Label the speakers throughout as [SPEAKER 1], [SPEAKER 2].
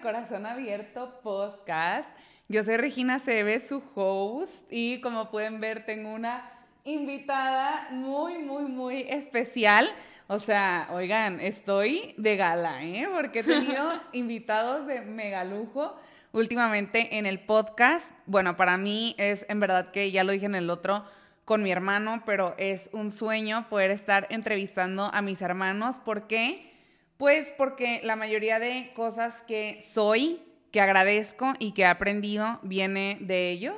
[SPEAKER 1] a Corazón Abierto Podcast. Yo soy Regina Cebes, su host, y como pueden ver, tengo una invitada muy, muy, muy especial. O sea, oigan, estoy de gala, ¿eh? Porque he tenido invitados de mega lujo últimamente en el podcast. Bueno, para mí es en verdad que ya lo dije en el otro con mi hermano, pero es un sueño poder estar entrevistando a mis hermanos. ¿Por qué? Pues porque la mayoría de cosas que soy, que agradezco y que he aprendido viene de ellos.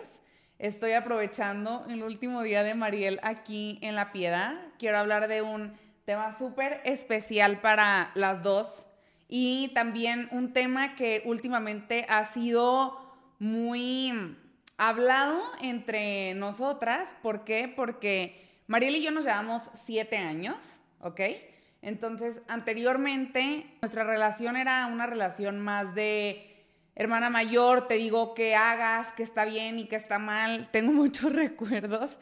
[SPEAKER 1] Estoy aprovechando el último día de Mariel aquí en La Piedad. Quiero hablar de un tema súper especial para las dos y también un tema que últimamente ha sido muy hablado entre nosotras. ¿Por qué? Porque Mariel y yo nos llevamos siete años, ¿ok? Entonces, anteriormente nuestra relación era una relación más de hermana mayor, te digo que hagas, que está bien y que está mal. Tengo muchos recuerdos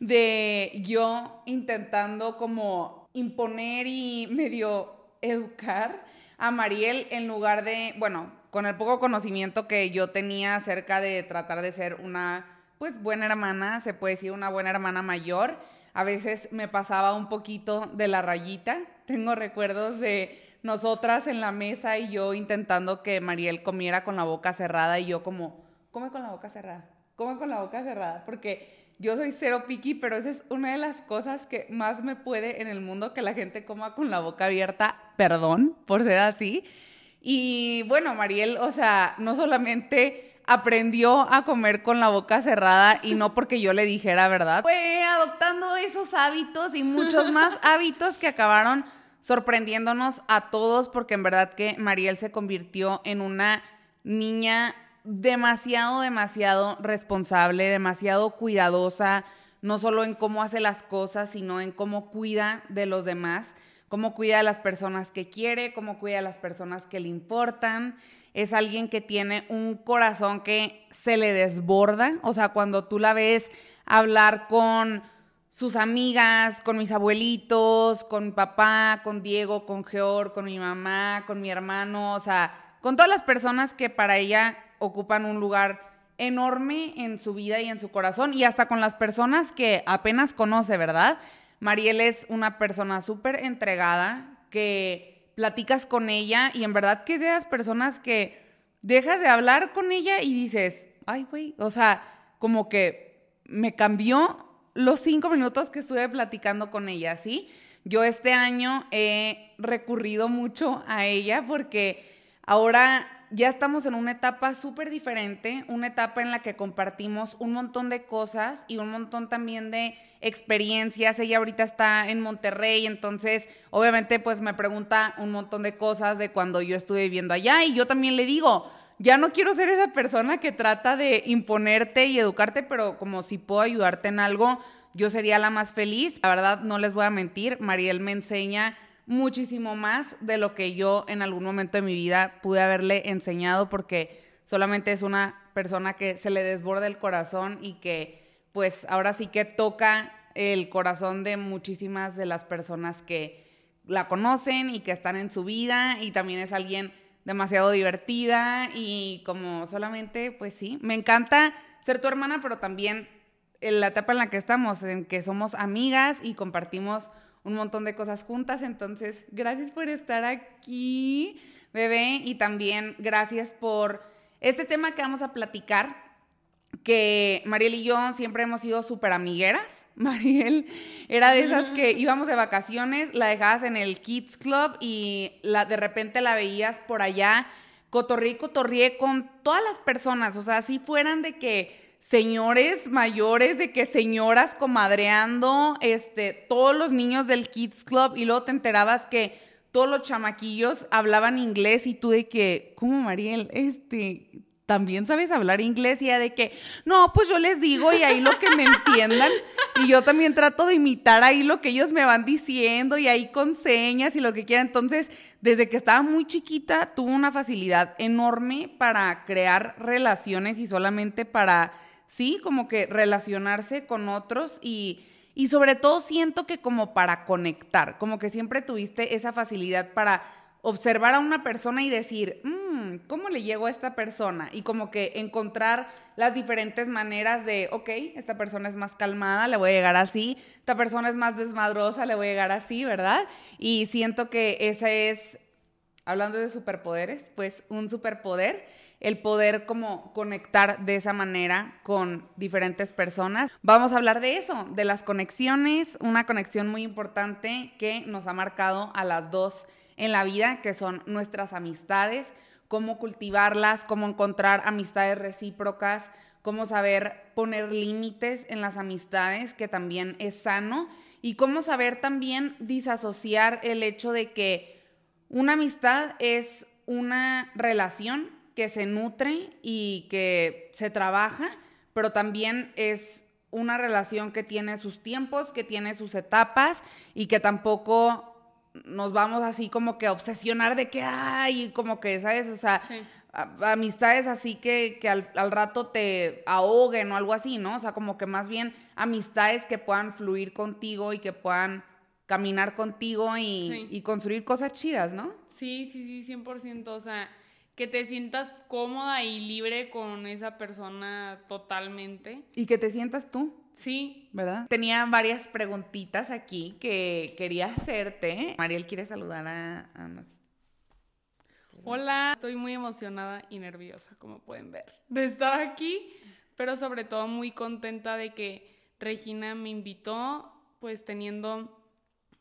[SPEAKER 1] de yo intentando como imponer y medio educar a Mariel en lugar de, bueno, con el poco conocimiento que yo tenía acerca de tratar de ser una, pues, buena hermana, se puede decir una buena hermana mayor. A veces me pasaba un poquito de la rayita. Tengo recuerdos de nosotras en la mesa y yo intentando que Mariel comiera con la boca cerrada y yo como, come con la boca cerrada, come con la boca cerrada, porque yo soy cero piqui, pero esa es una de las cosas que más me puede en el mundo que la gente coma con la boca abierta, perdón por ser así. Y bueno, Mariel, o sea, no solamente aprendió a comer con la boca cerrada y no porque yo le dijera verdad, fue adoptando esos hábitos y muchos más hábitos que acabaron sorprendiéndonos a todos porque en verdad que Mariel se convirtió en una niña demasiado, demasiado responsable, demasiado cuidadosa, no solo en cómo hace las cosas, sino en cómo cuida de los demás, cómo cuida de las personas que quiere, cómo cuida de las personas que le importan. Es alguien que tiene un corazón que se le desborda, o sea, cuando tú la ves hablar con sus amigas, con mis abuelitos, con papá, con Diego, con Geor, con mi mamá, con mi hermano, o sea, con todas las personas que para ella ocupan un lugar enorme en su vida y en su corazón y hasta con las personas que apenas conoce, ¿verdad? Mariel es una persona súper entregada, que platicas con ella y en verdad que es de esas personas que dejas de hablar con ella y dices, ay, güey, o sea, como que me cambió los cinco minutos que estuve platicando con ella, ¿sí? Yo este año he recurrido mucho a ella porque ahora ya estamos en una etapa súper diferente, una etapa en la que compartimos un montón de cosas y un montón también de experiencias. Ella ahorita está en Monterrey, entonces obviamente pues me pregunta un montón de cosas de cuando yo estuve viviendo allá y yo también le digo, ya no quiero ser esa persona que trata de imponerte y educarte, pero como si puedo ayudarte en algo, yo sería la más feliz. La verdad, no les voy a mentir, Mariel me enseña muchísimo más de lo que yo en algún momento de mi vida pude haberle enseñado porque solamente es una persona que se le desborda el corazón y que pues ahora sí que toca el corazón de muchísimas de las personas que la conocen y que están en su vida y también es alguien demasiado divertida y como solamente, pues sí, me encanta ser tu hermana, pero también en la etapa en la que estamos, en que somos amigas y compartimos un montón de cosas juntas. Entonces, gracias por estar aquí, bebé, y también gracias por este tema que vamos a platicar, que Mariel y yo siempre hemos sido súper amigueras. Mariel era de esas que íbamos de vacaciones, la dejabas en el Kids Club y la, de repente la veías por allá, cotorrí, cotorrié con todas las personas, o sea, si fueran de que señores mayores, de que señoras comadreando, este, todos los niños del Kids Club y luego te enterabas que todos los chamaquillos hablaban inglés y tú de que, ¿cómo Mariel? Este, también sabes hablar inglés y ya de que, no, pues yo les digo y ahí lo que me entiendan. Y yo también trato de imitar ahí lo que ellos me van diciendo y ahí con señas y lo que quieran. Entonces, desde que estaba muy chiquita, tuvo una facilidad enorme para crear relaciones y solamente para, sí, como que relacionarse con otros y, y sobre todo siento que como para conectar, como que siempre tuviste esa facilidad para observar a una persona y decir, mm, ¿cómo le llego a esta persona? Y como que encontrar las diferentes maneras de, ok, esta persona es más calmada, le voy a llegar así, esta persona es más desmadrosa, le voy a llegar así, ¿verdad? Y siento que ese es, hablando de superpoderes, pues un superpoder el poder como conectar de esa manera con diferentes personas. Vamos a hablar de eso, de las conexiones, una conexión muy importante que nos ha marcado a las dos en la vida, que son nuestras amistades, cómo cultivarlas, cómo encontrar amistades recíprocas, cómo saber poner límites en las amistades, que también es sano, y cómo saber también disasociar el hecho de que una amistad es una relación que se nutre y que se trabaja, pero también es una relación que tiene sus tiempos, que tiene sus etapas y que tampoco nos vamos así como que a obsesionar de que hay, como que, ¿sabes? O sea, amistades así que, que al, rato te ahoguen o algo así, ¿no? O sea, como que más bien amistades que puedan fluir contigo y que puedan caminar contigo y, y construir cosas chidas, ¿no?
[SPEAKER 2] Sí, sí, sí, 100%. O sea, que te sientas cómoda y libre con esa persona totalmente.
[SPEAKER 1] Y que te sientas tú.
[SPEAKER 2] Sí.
[SPEAKER 1] ¿Verdad? Tenía varias preguntitas aquí que quería hacerte. Mariel quiere saludar a,
[SPEAKER 2] Hola, estoy muy emocionada y nerviosa, como pueden ver, de estar aquí, pero sobre todo muy contenta de que Regina me invitó, pues teniendo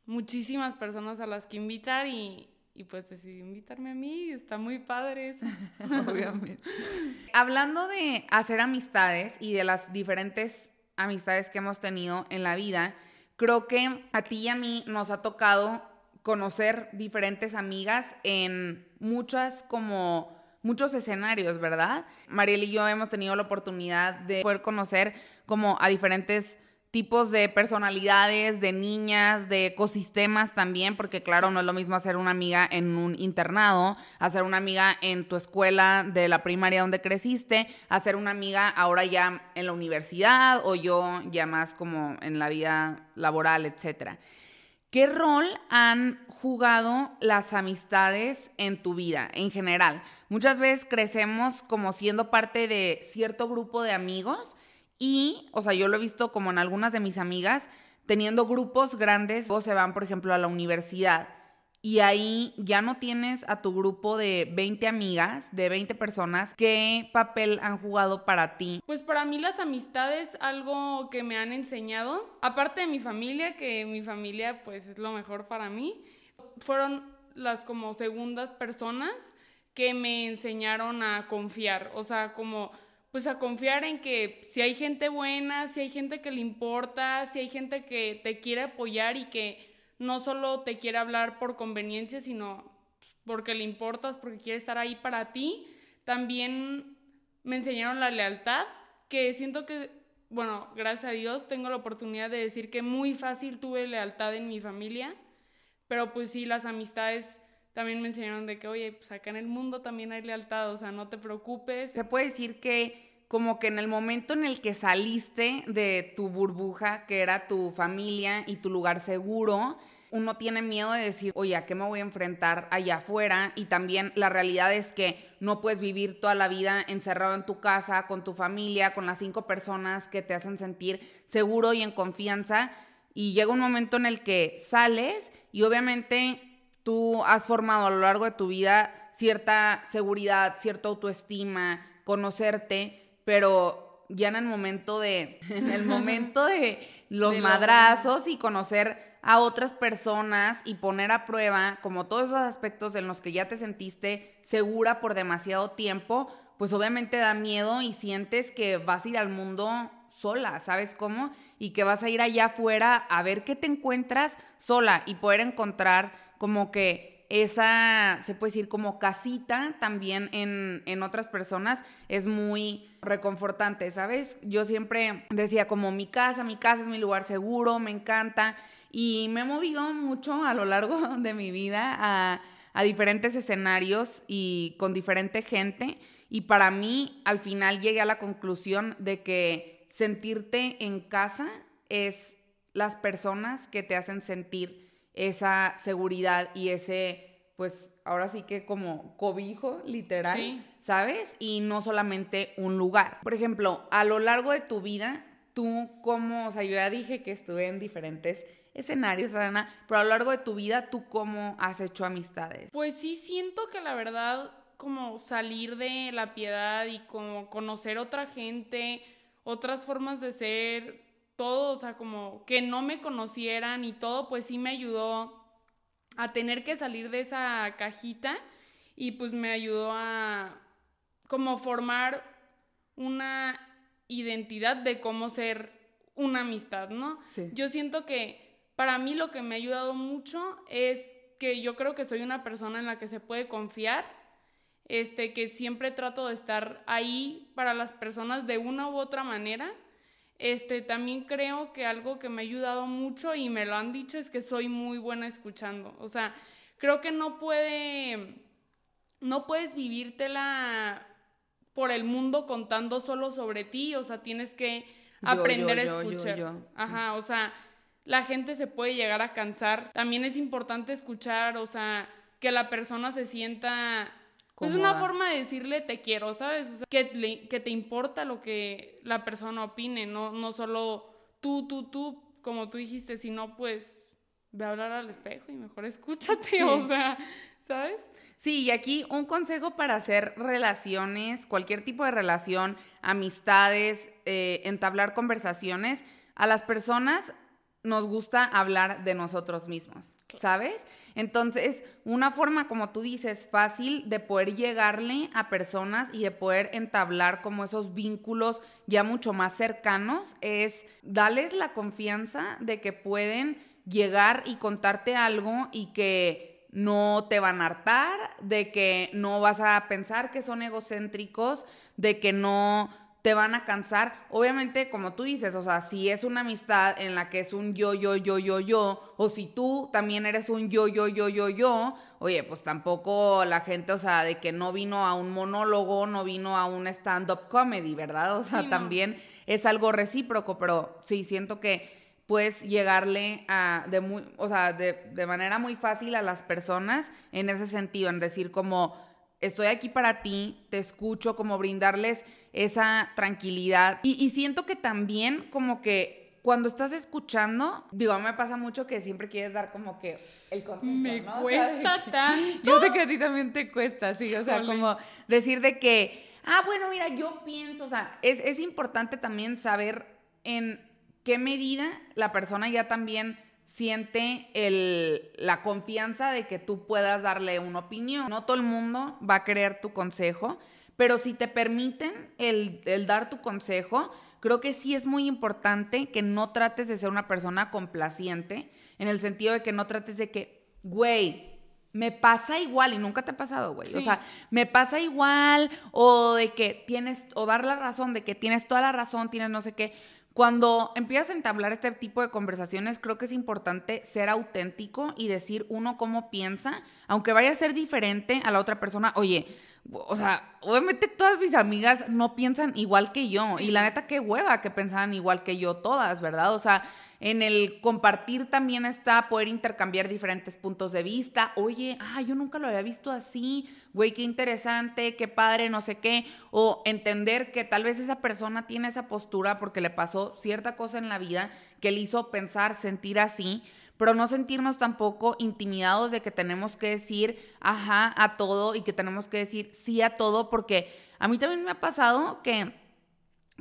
[SPEAKER 2] muchísimas personas a las que invitar y, y pues decidí invitarme a mí, está muy padre eso.
[SPEAKER 1] Obviamente. Hablando de hacer amistades y de las diferentes amistades que hemos tenido en la vida, creo que a ti y a mí nos ha tocado conocer diferentes amigas en muchas como muchos escenarios, ¿verdad? Mariel y yo hemos tenido la oportunidad de poder conocer como a diferentes tipos de personalidades, de niñas, de ecosistemas también, porque claro, no es lo mismo hacer una amiga en un internado, hacer una amiga en tu escuela de la primaria donde creciste, hacer una amiga ahora ya en la universidad o yo ya más como en la vida laboral, etcétera. ¿Qué rol han jugado las amistades en tu vida en general? Muchas veces crecemos como siendo parte de cierto grupo de amigos, y, o sea, yo lo he visto como en algunas de mis amigas, teniendo grupos grandes, o se van, por ejemplo, a la universidad y ahí ya no tienes a tu grupo de 20 amigas, de 20 personas, ¿qué papel han jugado para ti?
[SPEAKER 2] Pues para mí las amistades, algo que me han enseñado, aparte de mi familia, que mi familia pues es lo mejor para mí, fueron las como segundas personas que me enseñaron a confiar, o sea, como pues a confiar en que si hay gente buena, si hay gente que le importa, si hay gente que te quiere apoyar y que no solo te quiere hablar por conveniencia, sino porque le importas, porque quiere estar ahí para ti. También me enseñaron la lealtad, que siento que, bueno, gracias a Dios tengo la oportunidad de decir que muy fácil tuve lealtad en mi familia, pero pues sí, las amistades también me enseñaron de que, oye, pues acá en el mundo también hay lealtad, o sea, no te preocupes.
[SPEAKER 1] Se puede decir que como que en el momento en el que saliste de tu burbuja, que era tu familia y tu lugar seguro, uno tiene miedo de decir, oye, ¿a qué me voy a enfrentar allá afuera? Y también la realidad es que no puedes vivir toda la vida encerrado en tu casa, con tu familia, con las cinco personas que te hacen sentir seguro y en confianza. Y llega un momento en el que sales y obviamente tú has formado a lo largo de tu vida cierta seguridad, cierta autoestima, conocerte, pero ya en el momento de, en el momento de los madrazos y conocer a otras personas y poner a prueba como todos esos aspectos en los que ya te sentiste segura por demasiado tiempo, pues obviamente da miedo y sientes que vas a ir al mundo sola, ¿sabes cómo? Y que vas a ir allá afuera a ver qué te encuentras sola y poder encontrar como que esa, se puede decir, como casita también en, en, otras personas es muy reconfortante, ¿sabes? Yo siempre decía como mi casa, mi casa es mi lugar seguro, me encanta y me he movido mucho a lo largo de mi vida a, a diferentes escenarios y con diferente gente y para mí al final llegué a la conclusión de que sentirte en casa es las personas que te hacen sentir esa seguridad y ese, pues, ahora sí que como cobijo, literal,
[SPEAKER 2] Sí.
[SPEAKER 1] ¿sabes? Y no solamente un lugar. Por ejemplo, a lo largo de tu vida, tú cómo, o sea, yo ya dije que estuve en diferentes escenarios, Adana, pero a lo largo de tu vida, ¿tú cómo has hecho amistades?
[SPEAKER 2] Pues sí siento que la verdad, como salir de la piedad y como conocer otra gente, otras formas de ser, todo, o sea, como que no me conocieran y todo, pues sí me ayudó a tener que salir de esa cajita y pues me ayudó a como formar una identidad de cómo ser una amistad, ¿no?
[SPEAKER 1] Sí.
[SPEAKER 2] Yo siento que para mí lo que me ha ayudado mucho es que yo creo que soy una persona en la que se puede confiar, este, que siempre trato de estar ahí para las personas de una u otra manera. Este, también creo que algo que me ha ayudado mucho y me lo han dicho es que soy muy buena escuchando. O sea, creo que no puede, no puedes vivírtela por el mundo contando solo sobre ti, o sea, tienes que aprender
[SPEAKER 1] yo,
[SPEAKER 2] a
[SPEAKER 1] yo,
[SPEAKER 2] escuchar.
[SPEAKER 1] yo, sí.
[SPEAKER 2] Ajá, o sea, la gente se puede llegar a cansar. También es importante escuchar, o sea, que la persona se sienta pues una
[SPEAKER 1] Cómoda.
[SPEAKER 2] forma de decirle te quiero, ¿sabes? O sea, que, le- que te importa lo que la persona opine, no, no solo tú, tú, tú, como tú dijiste, sino pues ve a hablar al espejo y mejor escúchate, o sea, ¿sabes?
[SPEAKER 1] Sí, y aquí un consejo para hacer relaciones, cualquier tipo de relación, amistades, eh, entablar conversaciones, a las personas nos gusta hablar de nosotros mismos, ¿sabes? Entonces, una forma, como tú dices, fácil de poder llegarle a personas y de poder entablar como esos vínculos ya mucho más cercanos es darles la confianza de que pueden llegar y contarte algo y que no te van a hartar, de que no vas a pensar que son egocéntricos, de que no te van a cansar. Obviamente, como tú dices, o sea, si es una amistad en la que es un yo, yo, yo, yo, yo, o si tú también eres un yo, yo, yo, yo, yo, oye, pues tampoco la gente, o sea, de que no vino a un monólogo, no vino a un stand-up comedy, ¿verdad? O sea,
[SPEAKER 2] Sí, no.
[SPEAKER 1] también es algo recíproco, pero sí, siento que puedes llegarle a, de muy, o sea, de, de manera muy fácil a las personas en ese sentido, en decir como, estoy aquí para ti, te escucho, como brindarles esa tranquilidad. Y, y siento que también como que cuando estás escuchando, digo, me pasa mucho que siempre quieres dar como que el consejo,
[SPEAKER 2] Me
[SPEAKER 1] ¿no? O sea,
[SPEAKER 2] cuesta
[SPEAKER 1] de que-
[SPEAKER 2] tanto.
[SPEAKER 1] Yo sé que a ti también te cuesta, sí, o sea, como decir de que, ah, bueno, mira, yo pienso, o sea, es, es importante también saber en qué medida la persona ya también siente el, la confianza de que tú puedas darle una opinión. No todo el mundo va a querer tu consejo, pero si te permiten el, el dar tu consejo, creo que sí es muy importante que no trates de ser una persona complaciente, en el sentido de que no trates de que, güey, me pasa igual y nunca te ha pasado, güey. O sea, me pasa igual o de que tienes, o dar la razón de que tienes toda la razón, tienes no sé qué. Cuando empiezas a entablar este tipo de conversaciones, creo que es importante ser auténtico y decir uno cómo piensa, aunque vaya a ser diferente a la otra persona. Oye, o sea, obviamente todas mis amigas no piensan igual que yo.
[SPEAKER 2] Sí.
[SPEAKER 1] Y la neta, qué hueva que pensaran igual que yo todas, ¿verdad? O sea, en el compartir también está poder intercambiar diferentes puntos de vista. Oye, ah, yo nunca lo había visto así. Güey, qué interesante, qué padre, no sé qué. O entender que tal vez esa persona tiene esa postura porque le pasó cierta cosa en la vida que le hizo pensar, sentir así. Pero no sentirnos tampoco intimidados de que tenemos que decir ajá a todo y que tenemos que decir sí a todo, porque a mí también me ha pasado que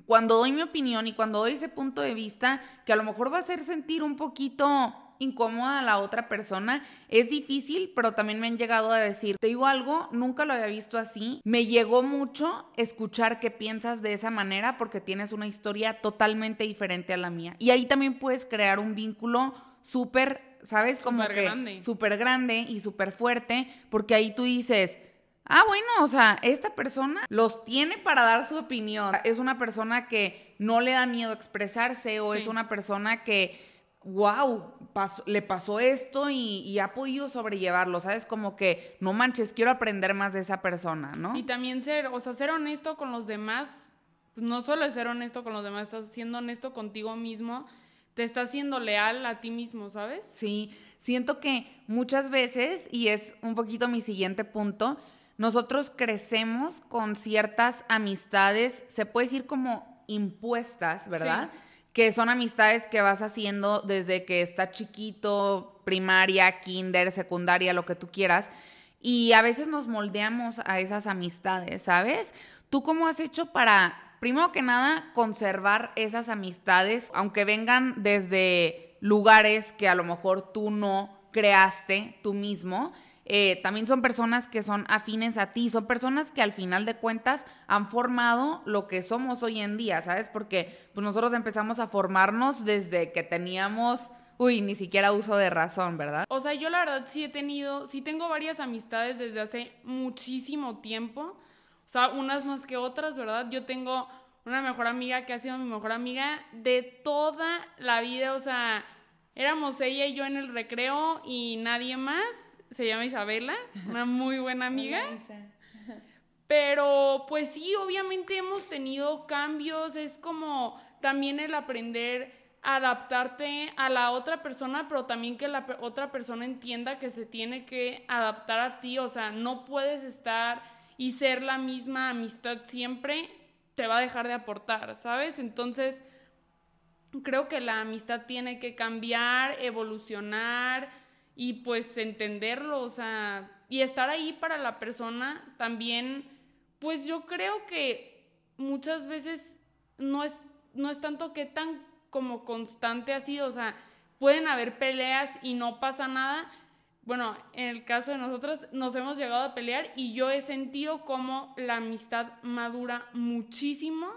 [SPEAKER 1] cuando doy mi opinión y cuando doy ese punto de vista, que a lo mejor va a hacer sentir un poquito incómoda a la otra persona, es difícil, pero también me han llegado a decir, te digo algo, nunca lo había visto así, me llegó mucho escuchar que piensas de esa manera porque tienes una historia totalmente diferente a la mía. Y ahí también puedes crear un vínculo súper, ¿sabes? Como
[SPEAKER 2] Súper
[SPEAKER 1] que
[SPEAKER 2] grande.
[SPEAKER 1] súper grande y súper fuerte, porque ahí tú dices, Ah, bueno, o sea, esta persona los tiene para dar su opinión. Es una persona que no le da miedo expresarse o es una persona que, wow, le pasó esto y, y ha podido sobrellevarlo, ¿sabes? Como que, no manches, quiero aprender más de esa persona, ¿no?
[SPEAKER 2] Y también ser, o sea, ser honesto con los demás, pues, no solo es ser honesto con los demás, estás siendo honesto contigo mismo, te estás siendo leal a ti mismo, ¿sabes?
[SPEAKER 1] Sí, siento que muchas veces, y es un poquito mi siguiente punto, nosotros crecemos con ciertas amistades, se puede decir como impuestas, ¿verdad? Que son amistades que vas haciendo desde que está chiquito, primaria, kinder, secundaria, lo que tú quieras. Y a veces nos moldeamos a esas amistades, ¿sabes? ¿Tú cómo has hecho para, primero que nada, conservar esas amistades, aunque vengan desde lugares que a lo mejor tú no creaste tú mismo? Eh, también son personas que son afines a ti, son personas que al final de cuentas han formado lo que somos hoy en día, ¿sabes? Porque pues nosotros empezamos a formarnos desde que teníamos, uy, ni siquiera uso de razón, ¿verdad?
[SPEAKER 2] O sea, yo la verdad sí he tenido, sí tengo varias amistades desde hace muchísimo tiempo, o sea, unas más que otras, ¿verdad? Yo tengo una mejor amiga que ha sido mi mejor amiga de toda la vida, o sea, éramos ella y yo en el recreo y nadie más se llama Isabela, una muy buena amiga. Pero pues sí, obviamente hemos tenido cambios, es como también el aprender a adaptarte a la otra persona, pero también que la otra persona entienda que se tiene que adaptar a ti, o sea, no puedes estar y ser la misma amistad siempre, te va a dejar de aportar, ¿sabes? Entonces, creo que la amistad tiene que cambiar, evolucionar, y pues entenderlo, o sea, y estar ahí para la persona también, pues yo creo que muchas veces no es, no es tanto que tan como constante así, o sea, pueden haber peleas y no pasa nada. Bueno, en el caso de nosotros nos hemos llegado a pelear y yo he sentido como la amistad madura muchísimo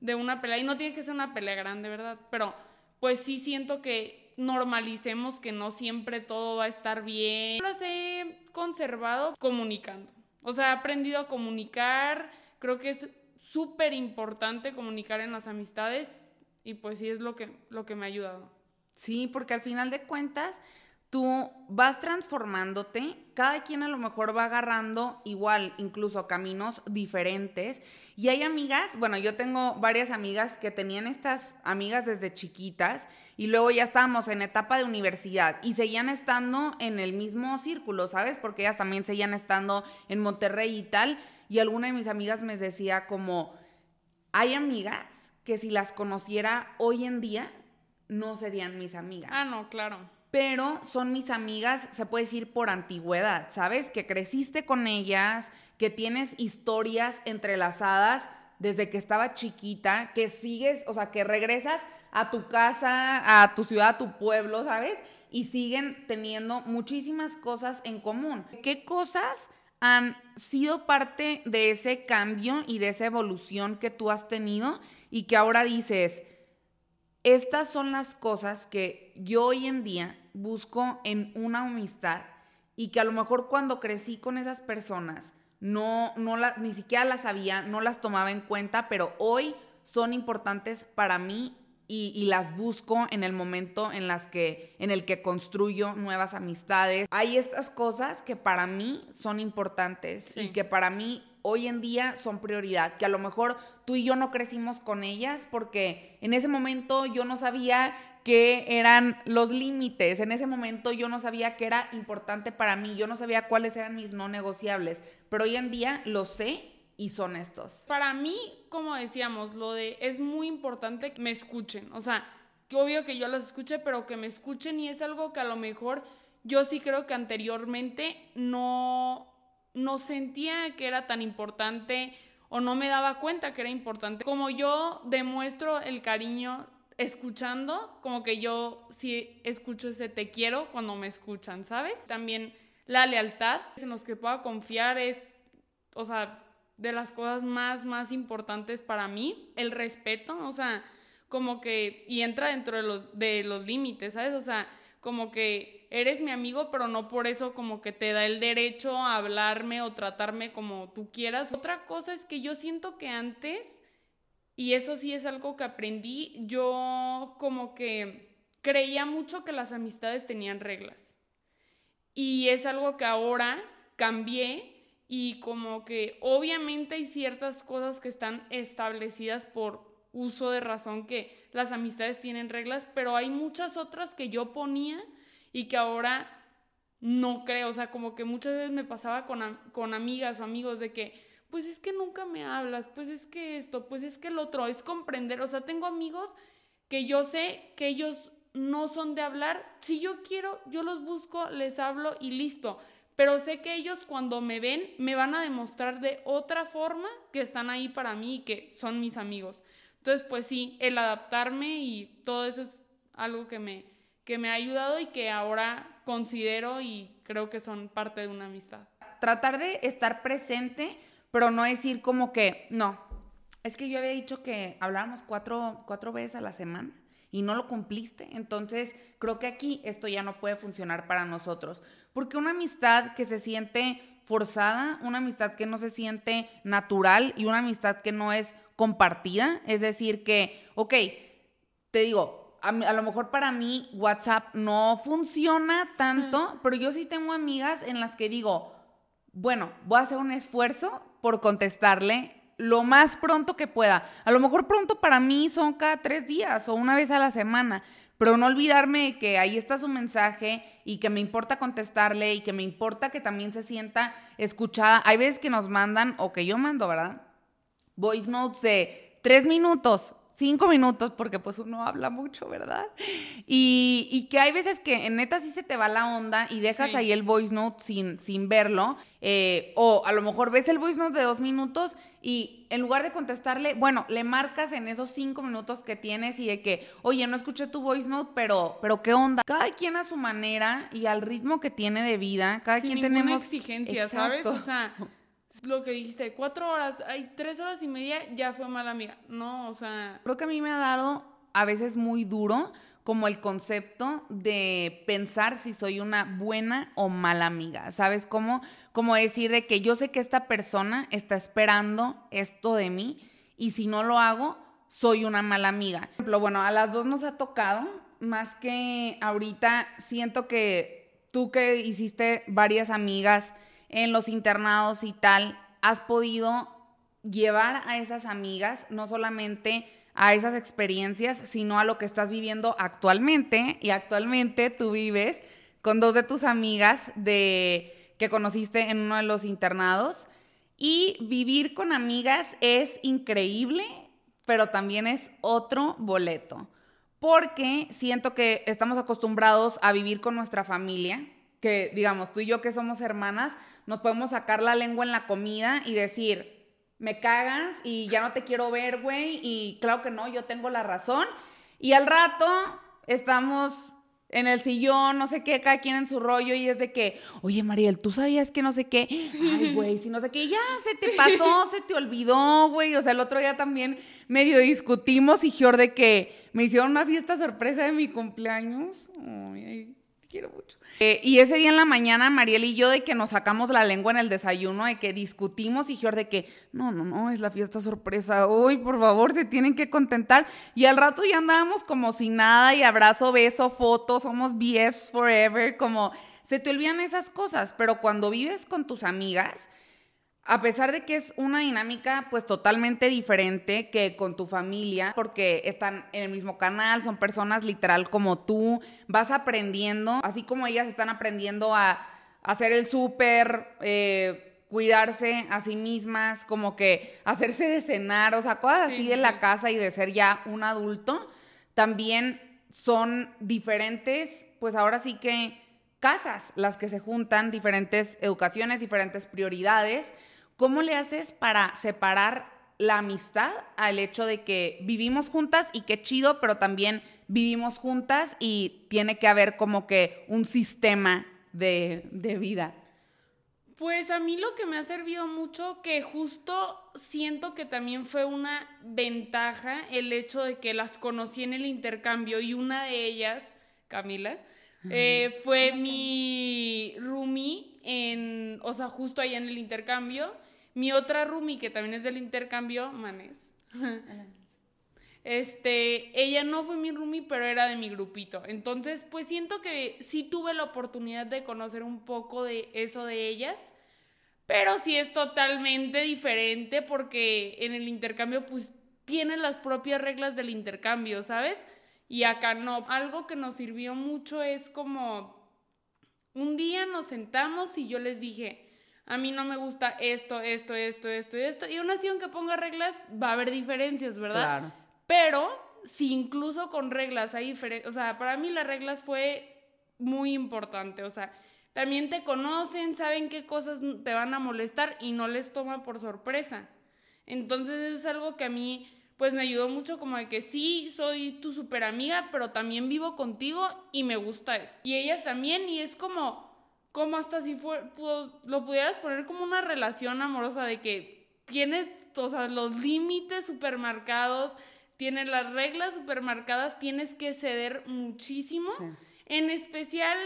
[SPEAKER 2] de una pelea y no tiene que ser una pelea grande, ¿verdad? Pero pues sí siento que normalicemos que no siempre todo va a estar bien. Las he conservado comunicando. O sea, he aprendido a comunicar. Creo que es súper importante comunicar en las amistades y pues sí es lo que, lo que me ha ayudado.
[SPEAKER 1] Sí, porque al final de cuentas tú vas transformándote, cada quien a lo mejor va agarrando igual, incluso caminos diferentes. Y hay amigas, bueno, yo tengo varias amigas que tenían estas amigas desde chiquitas y luego ya estábamos en etapa de universidad y seguían estando en el mismo círculo, ¿sabes? Porque ellas también seguían estando en Monterrey y tal. Y alguna de mis amigas me decía como, hay amigas que si las conociera hoy en día, no serían mis amigas.
[SPEAKER 2] Ah, no, claro
[SPEAKER 1] pero son mis amigas, se puede decir por antigüedad, ¿sabes? Que creciste con ellas, que tienes historias entrelazadas desde que estaba chiquita, que sigues, o sea, que regresas a tu casa, a tu ciudad, a tu pueblo, ¿sabes? Y siguen teniendo muchísimas cosas en común. ¿Qué cosas han sido parte de ese cambio y de esa evolución que tú has tenido y que ahora dices, estas son las cosas que yo hoy en día busco en una amistad y que a lo mejor cuando crecí con esas personas no, no ni siquiera las sabía, no las tomaba en cuenta, pero hoy son importantes para mí y, las busco en el momento en, las que, en el que construyo nuevas amistades. Hay estas cosas que para mí son importantes y que para mí hoy en día son prioridad, que a lo mejor tú y yo no crecimos con ellas porque en ese momento yo no sabía qué eran los límites. En ese momento yo no sabía qué era importante para mí, yo no sabía cuáles eran mis no negociables, pero hoy en día lo sé y son estos.
[SPEAKER 2] Para mí, como decíamos, lo de es muy importante que me escuchen, o sea, que obvio que yo las escuche, pero que me escuchen y es algo que a lo mejor yo sí creo que anteriormente no no sentía que era tan importante o no me daba cuenta que era importante. Como yo demuestro el cariño escuchando, como que yo sí escucho ese te quiero cuando me escuchan, ¿sabes? También la lealtad en los que pueda confiar es, o sea, de las cosas más, más importantes para mí. El respeto, o sea, como que, y entra dentro de, los, de los límites, ¿sabes? O sea, como que eres mi amigo, pero no por eso como que te da el derecho a hablarme o tratarme como tú quieras. Otra cosa es que yo siento que antes y eso sí es algo que aprendí. Yo como que creía mucho que las amistades tenían reglas. Y es algo que ahora cambié y como que obviamente hay ciertas cosas que están establecidas por uso de razón que las amistades tienen reglas, pero hay muchas otras que yo ponía y que ahora no creo, o sea, como que muchas veces me pasaba con, con amigas o amigos de que, pues es que nunca me hablas, pues es que esto, pues es que el otro, es comprender, o sea, tengo amigos que yo sé que ellos no son de hablar, si yo quiero, yo los busco, les hablo y listo, pero sé que ellos cuando me ven me van a demostrar de otra forma que están ahí para mí y que son mis amigos. Entonces, pues sí, el adaptarme y todo eso es algo que me, que me ha ayudado y que ahora considero y creo que son parte de una amistad.
[SPEAKER 1] Tratar de estar presente, pero no decir como que, no, es que yo había dicho que hablábamos cuatro, cuatro veces a la semana y no lo cumpliste. Entonces, creo que aquí esto ya no puede funcionar para nosotros. Porque una amistad que se siente forzada, una amistad que no se siente natural y una amistad que no es compartida, es decir, que, ok, te digo, a, lo mejor para mí WhatsApp no funciona tanto, pero yo sí tengo amigas en las que digo, bueno, voy a hacer un esfuerzo por contestarle lo más pronto que pueda. A lo mejor pronto para mí son cada tres días o una vez a la semana, pero no olvidarme que ahí está su mensaje y que me importa contestarle y que me importa que también se sienta escuchada. Hay veces que nos mandan, o que yo mando, ¿verdad? Voice notes de tres minutos, cinco minutos, porque pues uno habla mucho, ¿verdad? Y, que hay veces que en neta sí se te va la onda y dejas ahí el voice note sin, sin verlo, eh, o a lo mejor ves el voice note de dos minutos y en lugar de contestarle, bueno, le marcas en esos cinco minutos que tienes y de que, oye, no escuché tu voice note, pero, pero ¿qué onda? Cada quien a su manera y al ritmo que tiene de vida, cada quien tenemos...
[SPEAKER 2] exigencia, ¿sabes? O sea lo que dijiste, cuatro horas, hay tres horas y media, ya fue mala amiga. No, o sea.
[SPEAKER 1] Creo que a mí me ha dado a veces muy duro como el concepto de pensar si soy una buena o mala amiga. ¿Sabes cómo? Como decir de que yo sé que esta persona está esperando esto de mí y si no lo hago, soy una mala amiga. Por ejemplo, bueno, a las dos nos ha tocado, más que ahorita siento que tú que hiciste varias amigas en los internados y tal, has podido llevar a esas amigas no solamente a esas experiencias, sino a lo que estás viviendo actualmente. Y actualmente tú vives con dos de tus amigas de, que conociste en uno de los internados. Y vivir con amigas es increíble, pero también es otro boleto. Porque siento que estamos acostumbrados a vivir con nuestra familia, que digamos, tú y yo que somos hermanas, nos podemos sacar la lengua en la comida y decir, me cagas y ya no te quiero ver, güey, y claro que no, yo tengo la razón. Y al rato estamos en el sillón, no sé qué, cada quien en su rollo y es de que, oye Mariel, ¿tú sabías que no sé qué? Ay, güey, si no sé qué, ya se te pasó, se te olvidó, güey. O sea, el otro día también medio discutimos y Gior de que me hicieron una fiesta sorpresa de mi cumpleaños. Ay, quiero mucho. Eh, y ese día en la mañana, Mariel y yo, de que nos sacamos la lengua en el desayuno, de que discutimos y yo de que, no, no, no, es la fiesta sorpresa, hoy, por favor, se tienen que contentar. Y al rato ya andábamos como sin nada y abrazo, beso, fotos, somos BFs forever, como se te olvidan esas cosas, pero cuando vives con tus amigas, a pesar de que es una dinámica pues totalmente diferente que con tu familia, porque están en el mismo canal, son personas literal como tú, vas aprendiendo, así como ellas están aprendiendo a, hacer el súper, eh, cuidarse a sí mismas, como que hacerse de cenar, o sea, cosas así de la casa y de ser ya un adulto, también son diferentes, pues ahora sí que casas las que se juntan, diferentes educaciones, diferentes prioridades ¿Cómo le haces para separar la amistad al hecho de que vivimos juntas y qué chido, pero también vivimos juntas y tiene que haber como que un sistema de, vida?
[SPEAKER 2] Pues a mí lo que me ha servido mucho, que justo siento que también fue una ventaja el hecho de que las conocí en el intercambio y una de ellas, Camila, eh, fue mi roomie en, o sea, justo allá en el intercambio. Mi otra roomie, que también es del intercambio, Manes. Este, ella no fue mi roomie, pero era de mi grupito. Entonces, pues siento que sí tuve la oportunidad de conocer un poco de eso de ellas, pero sí es totalmente diferente porque en el intercambio, pues tiene las propias reglas del intercambio, ¿sabes? Y acá no. Algo que nos sirvió mucho es como un día nos sentamos y yo les dije, a mí no me gusta esto, esto, esto, esto esto. Y aún así, aunque ponga reglas, va a haber diferencias, ¿verdad? Claro. Pero si incluso con reglas hay diferencias, o sea, para mí las reglas fue muy importante, o sea, también te conocen, saben qué cosas te van a molestar y no les toma por sorpresa. Entonces eso es algo que a mí pues me ayudó mucho como de que sí, soy tu super amiga, pero también vivo contigo y me gusta eso. Y ellas también y es como, como hasta si fue, lo pudieras poner como una relación amorosa de que tienes, o sea, los límites supermercados, tienes las reglas supermercadas, tienes que ceder muchísimo, en especial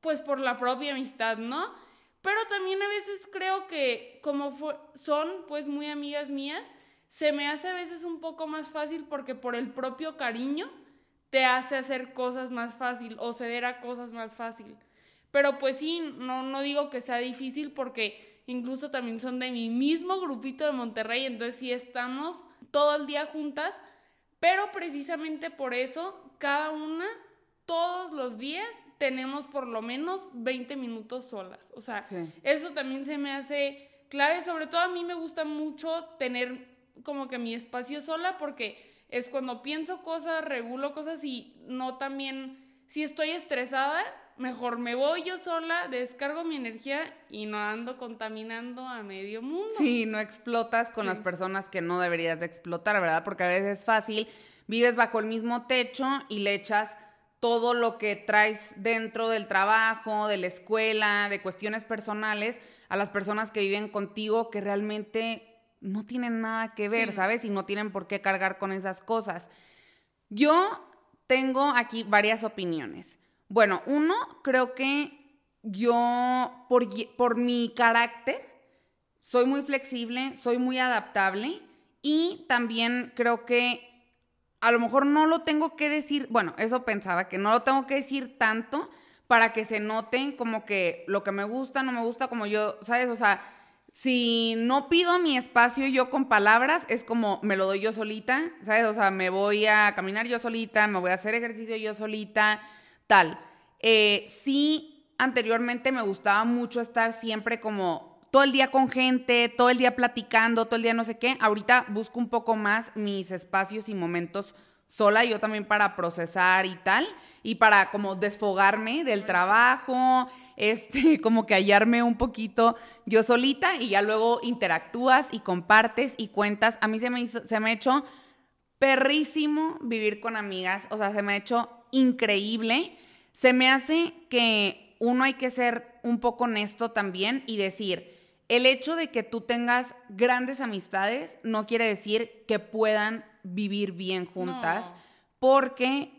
[SPEAKER 2] pues por la propia amistad, ¿no? Pero también a veces creo que como son pues muy amigas mías, se me hace a veces un poco más fácil porque por el propio cariño te hace hacer cosas más fácil o ceder a cosas más fácil. Pero pues sí, no, no digo que sea difícil porque incluso también son de mi mismo grupito de Monterrey, entonces sí estamos todo el día juntas, pero precisamente por eso cada una, todos los días, tenemos por lo menos 20 minutos solas. O sea, eso también se me hace clave. Sobre todo a mí me gusta mucho tener como que mi espacio sola porque es cuando pienso cosas, regulo cosas y no también, si estoy estresada, mejor me voy yo sola, descargo mi energía y no ando contaminando a medio mundo.
[SPEAKER 1] Sí, no explotas con las personas que no deberías de explotar, ¿verdad? Porque a veces es fácil, vives bajo el mismo techo y le echas todo lo que traes dentro del trabajo, de la escuela, de cuestiones personales, a las personas que viven contigo que realmente no tienen nada que ver, ¿sabes? Y no tienen por qué cargar con esas cosas. Yo tengo aquí varias opiniones. Bueno, uno, creo que yo, por, por mi carácter, soy muy flexible, soy muy adaptable y también creo que a lo mejor no lo tengo que decir, bueno, eso pensaba, que no lo tengo que decir tanto para que se note como que lo que me gusta, no me gusta, como yo, ¿sabes? O sea, si no pido mi espacio yo con palabras, es como me lo doy yo solita, ¿sabes? O sea, me voy a caminar yo solita, me voy a hacer ejercicio yo solita, tal. Eh, sí, anteriormente me gustaba mucho estar siempre como todo el día con gente, todo el día platicando, todo el día no sé qué. Ahorita busco un poco más mis espacios y momentos sola, yo también para procesar y tal, y para como desfogarme del trabajo, este, como que hallarme un poquito yo solita y ya luego interactúas y compartes y cuentas. A mí se me hizo, se me ha hecho perrísimo vivir con amigas, o sea, se me ha hecho increíble. Se me hace que uno hay que ser un poco honesto también y decir, el hecho de que tú tengas grandes amistades no quiere decir que puedan vivir bien juntas, porque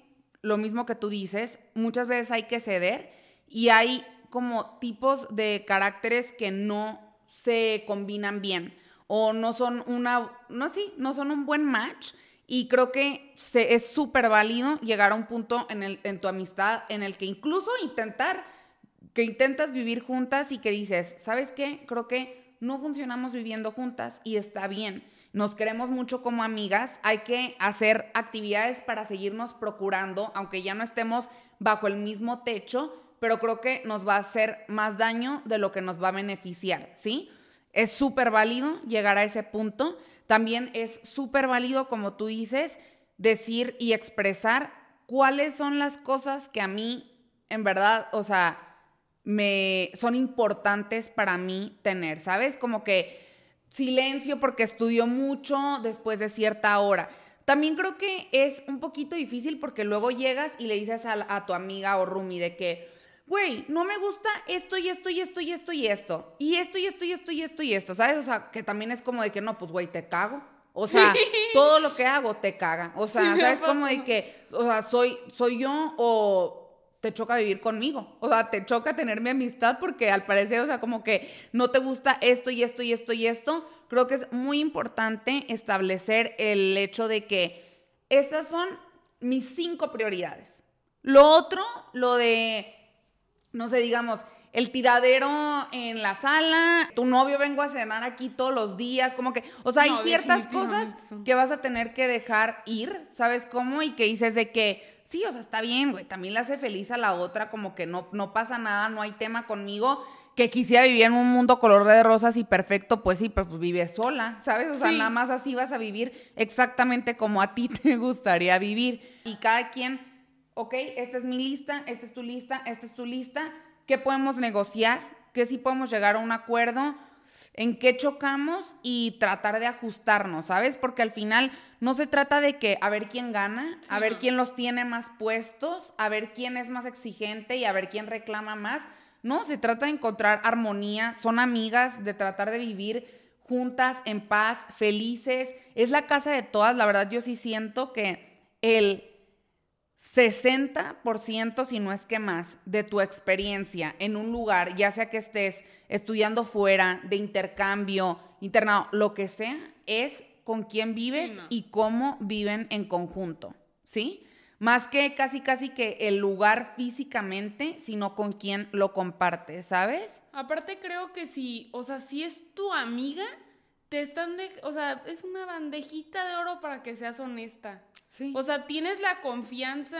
[SPEAKER 1] lo mismo que tú dices, muchas veces hay que ceder y hay como tipos de caracteres que no se combinan bien o no son una, no sí, no son un buen match. Y creo que es súper válido llegar a un punto en, en tu amistad en el que incluso intentar que intentas vivir juntas y que dices, ¿sabes qué? Creo que no funcionamos viviendo juntas y está bien. Nos queremos mucho como amigas, hay que hacer actividades para seguirnos procurando, aunque ya no estemos bajo el mismo techo, pero creo que nos va a hacer más daño de lo que nos va a beneficiar, ¿sí? Es súper válido llegar a ese punto. También es súper válido, como tú dices, decir y expresar cuáles son las cosas que a mí, en verdad, o sea, me son importantes para mí tener, ¿sabes? Como que silencio porque estudio mucho después de cierta hora. También creo que es un poquito difícil porque luego llegas y le dices a, tu amiga o Rumi de que, güey, no me gusta esto y esto y esto y esto y esto. Y esto y esto y esto y esto y esto, ¿sabes? O sea, que también es como de que no, pues güey, te cago. O sea, todo lo que hago te caga. O sea, ¿sabes? Como de que, o sea, soy, soy yo o te choca vivir conmigo. O sea, te choca tener mi amistad porque al parecer, o sea, como que no te gusta esto y esto y esto y esto. Creo que es muy importante establecer el hecho de que estas son mis cinco prioridades. Lo otro, lo de, no sé, digamos, el tiradero en la sala, tu novio vengo a cenar aquí todos los días, como que, o sea, hay ciertas cosas que vas a tener que dejar ir, ¿sabes cómo? Y que dices de que, sí, o sea, está bien, güey, también le hace feliz a la otra, como que no, no pasa nada, no hay tema conmigo, que quisiera vivir en un mundo color de rosas y perfecto, pues sí, pero pues vive sola, ¿sabes? O sea,
[SPEAKER 2] Sí.
[SPEAKER 1] nada más así vas a vivir exactamente como a ti te gustaría vivir. Y cada quien, ok, esta es mi lista, esta es tu lista, esta es tu lista, ¿qué podemos negociar? ¿Qué sí podemos llegar a un acuerdo? ¿En qué chocamos? Y tratar de ajustarnos, ¿sabes? Porque al final no se trata de que a ver quién gana, a ver
[SPEAKER 2] no.
[SPEAKER 1] quién los tiene más puestos, a ver quién es más exigente y a ver quién reclama más. No, se trata de encontrar armonía, son amigas, de tratar de vivir juntas, en paz, felices. Es la casa de todas, la verdad yo sí siento que el 60%, si no es que más, de tu experiencia en un lugar, ya sea que estés estudiando fuera, de intercambio, internado, lo que sea, es con quién vives
[SPEAKER 2] no.
[SPEAKER 1] y cómo viven en conjunto, ¿sí? Más que casi casi que el lugar físicamente, sino con quién lo compartes, ¿sabes?
[SPEAKER 2] Aparte creo que si, o sea, si es tu amiga, te están de, o sea, es una bandejita de oro para que seas honesta.
[SPEAKER 1] Sí.
[SPEAKER 2] O sea, tienes la confianza,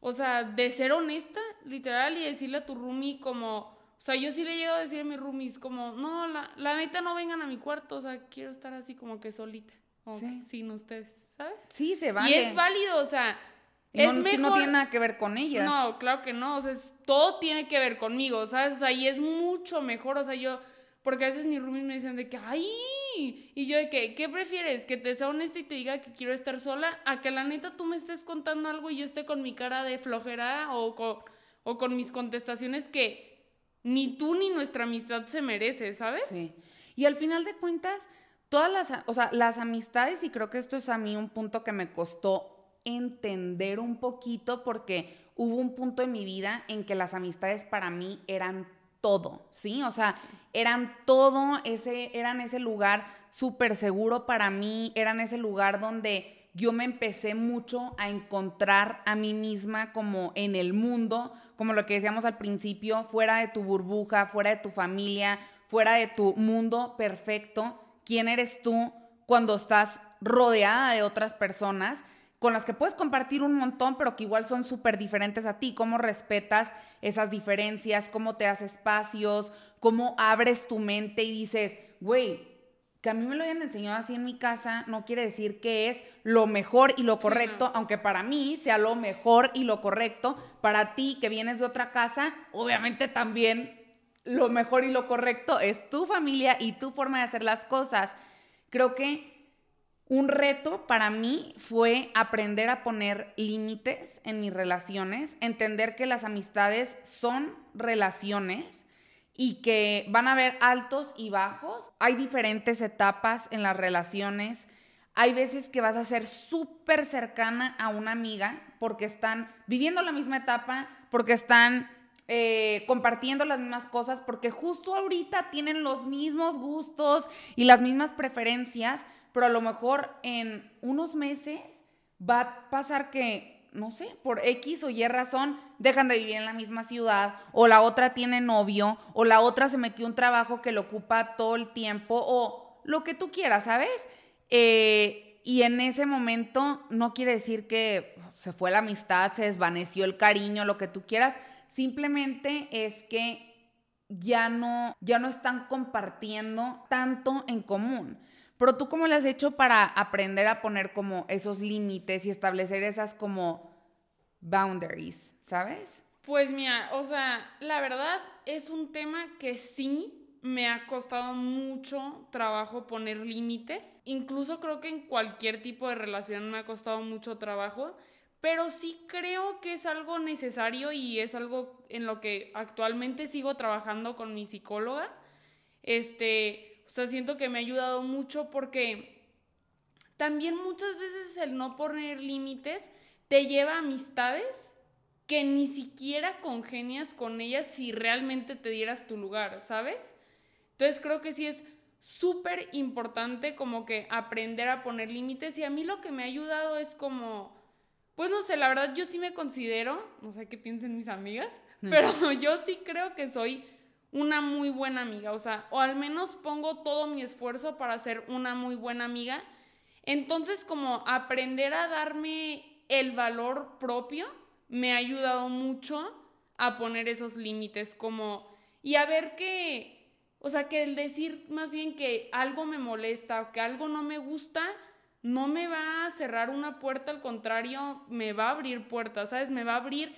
[SPEAKER 2] o sea, de ser honesta, literal, y decirle a tu roomie como, o sea, yo sí le llego a decir a mis roomies como, no, la, la neta no vengan a mi cuarto, o sea, quiero estar así como que solita, o
[SPEAKER 1] Sí.
[SPEAKER 2] sin ustedes, ¿sabes?
[SPEAKER 1] sí, se vale.
[SPEAKER 2] Y es válido, o sea,
[SPEAKER 1] Y no,
[SPEAKER 2] es
[SPEAKER 1] no
[SPEAKER 2] mejor...
[SPEAKER 1] tiene nada que ver con ellas.
[SPEAKER 2] No, claro que no, o sea, es- todo tiene que ver conmigo, ¿sabes? O sea, y es mucho mejor, o sea, yo, porque a veces mis roomies me dicen de que, ay, y yo de que, ¿qué prefieres? Que te sea honesta y te diga que quiero estar sola, a que la neta tú me estés contando algo y yo esté con mi cara de flojera o con, mis contestaciones que ni tú ni nuestra amistad se merece, ¿sabes?
[SPEAKER 1] Sí. Y al final de cuentas, todas las, o sea, las amistades, y creo que esto es a mí un punto que me costó entender un poquito porque hubo un punto en mi vida en que las amistades para mí eran todo, ¿sí? O sea, eran todo, ese, eran ese lugar súper seguro para mí, eran ese lugar donde yo me empecé mucho a encontrar a mí misma como en el mundo, como lo que decíamos al principio, fuera de tu burbuja, fuera de tu familia, fuera de tu mundo perfecto, quién eres tú cuando estás rodeada de otras personas con las que puedes compartir un montón, pero que igual son súper diferentes a ti, cómo respetas esas diferencias, cómo te das espacios, cómo abres tu mente y dices, güey, que a mí me lo hayan enseñado así en mi casa no quiere decir que es lo mejor y lo correcto,
[SPEAKER 2] no.
[SPEAKER 1] aunque para mí sea lo mejor y lo correcto, para ti que vienes de otra casa, obviamente también lo mejor y lo correcto es tu familia y tu forma de hacer las cosas. Creo que un reto para mí fue aprender a poner límites en mis relaciones, entender que las amistades son relaciones y que van a haber altos y bajos. Hay diferentes etapas en las relaciones. Hay veces que vas a ser súper cercana a una amiga porque están viviendo la misma etapa, porque están eh, compartiendo las mismas cosas, porque justo ahorita tienen los mismos gustos y las mismas preferencias, pero a lo mejor en unos meses va a pasar que no sé, por X o Y razón, dejan de vivir en la misma ciudad, o la otra tiene novio, o la otra se metió un trabajo que le ocupa todo el tiempo, o lo que tú quieras, ¿sabes? Eh, y en ese momento no quiere decir que se fue la amistad, se desvaneció el cariño, lo que tú quieras, simplemente es que ya no, ya no están compartiendo tanto en común. Pero tú cómo le has hecho para aprender a poner como esos límites y establecer esas como boundaries, ¿sabes?
[SPEAKER 2] Pues mira, o sea, la verdad es un tema que sí me ha costado mucho trabajo poner límites. Incluso creo que en cualquier tipo de relación me ha costado mucho trabajo. Pero sí creo que es algo necesario y es algo en lo que actualmente sigo trabajando con mi psicóloga. Este, o sea, siento que me ha ayudado mucho porque también muchas veces el no poner límites te lleva a amistades que ni siquiera congenias con ellas si realmente te dieras tu lugar, ¿sabes? Entonces creo que sí es súper importante como que aprender a poner límites y a mí lo que me ha ayudado es como, Pues no sé, la verdad yo sí me considero, no sé qué piensen mis amigas, pero yo sí creo que soy una muy buena amiga, o sea, o al menos pongo todo mi esfuerzo para ser una muy buena amiga. Entonces, como aprender a darme el valor propio me ha ayudado mucho a poner esos límites, como, y a ver que, o sea, que el decir más bien que algo me molesta o que algo no me gusta, no me va a cerrar una puerta, al contrario, me va a abrir puertas, ¿sabes? Me va a abrir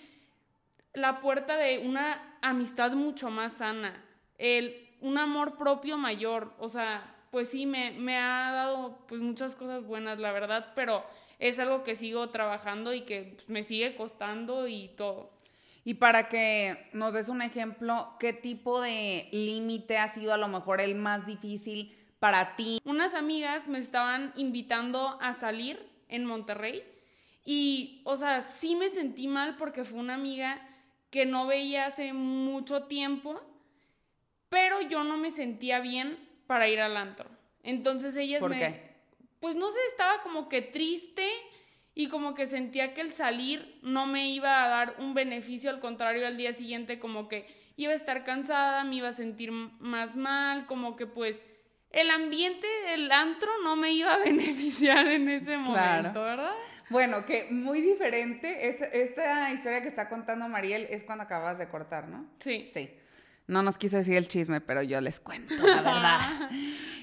[SPEAKER 2] la puerta de una amistad mucho más sana, el, un amor propio mayor, o sea, pues sí, me, me ha dado pues muchas cosas buenas, la verdad, pero es algo que sigo trabajando y que pues, me sigue costando y todo.
[SPEAKER 1] Y para que nos des un ejemplo, ¿qué tipo de límite ha sido a lo mejor el más difícil para ti?
[SPEAKER 2] Unas amigas me estaban invitando a salir en Monterrey y, o sea, sí me sentí mal porque fue una amiga que no veía hace mucho tiempo, pero yo no me sentía bien para ir al antro. Entonces ellas
[SPEAKER 1] ¿Por
[SPEAKER 2] me...
[SPEAKER 1] qué?
[SPEAKER 2] Pues no sé, estaba como que triste y como que sentía que el salir no me iba a dar un beneficio, al contrario, al día siguiente como que iba a estar cansada, me iba a sentir más mal, como que pues el ambiente del antro no me iba a beneficiar en ese momento,
[SPEAKER 1] Claro.
[SPEAKER 2] ¿verdad?
[SPEAKER 1] Bueno, que muy diferente, esta, esta historia que está contando Mariel es cuando acabas de cortar, ¿no?
[SPEAKER 2] Sí.
[SPEAKER 1] Sí. No nos quiso decir el chisme, pero yo les cuento, la verdad.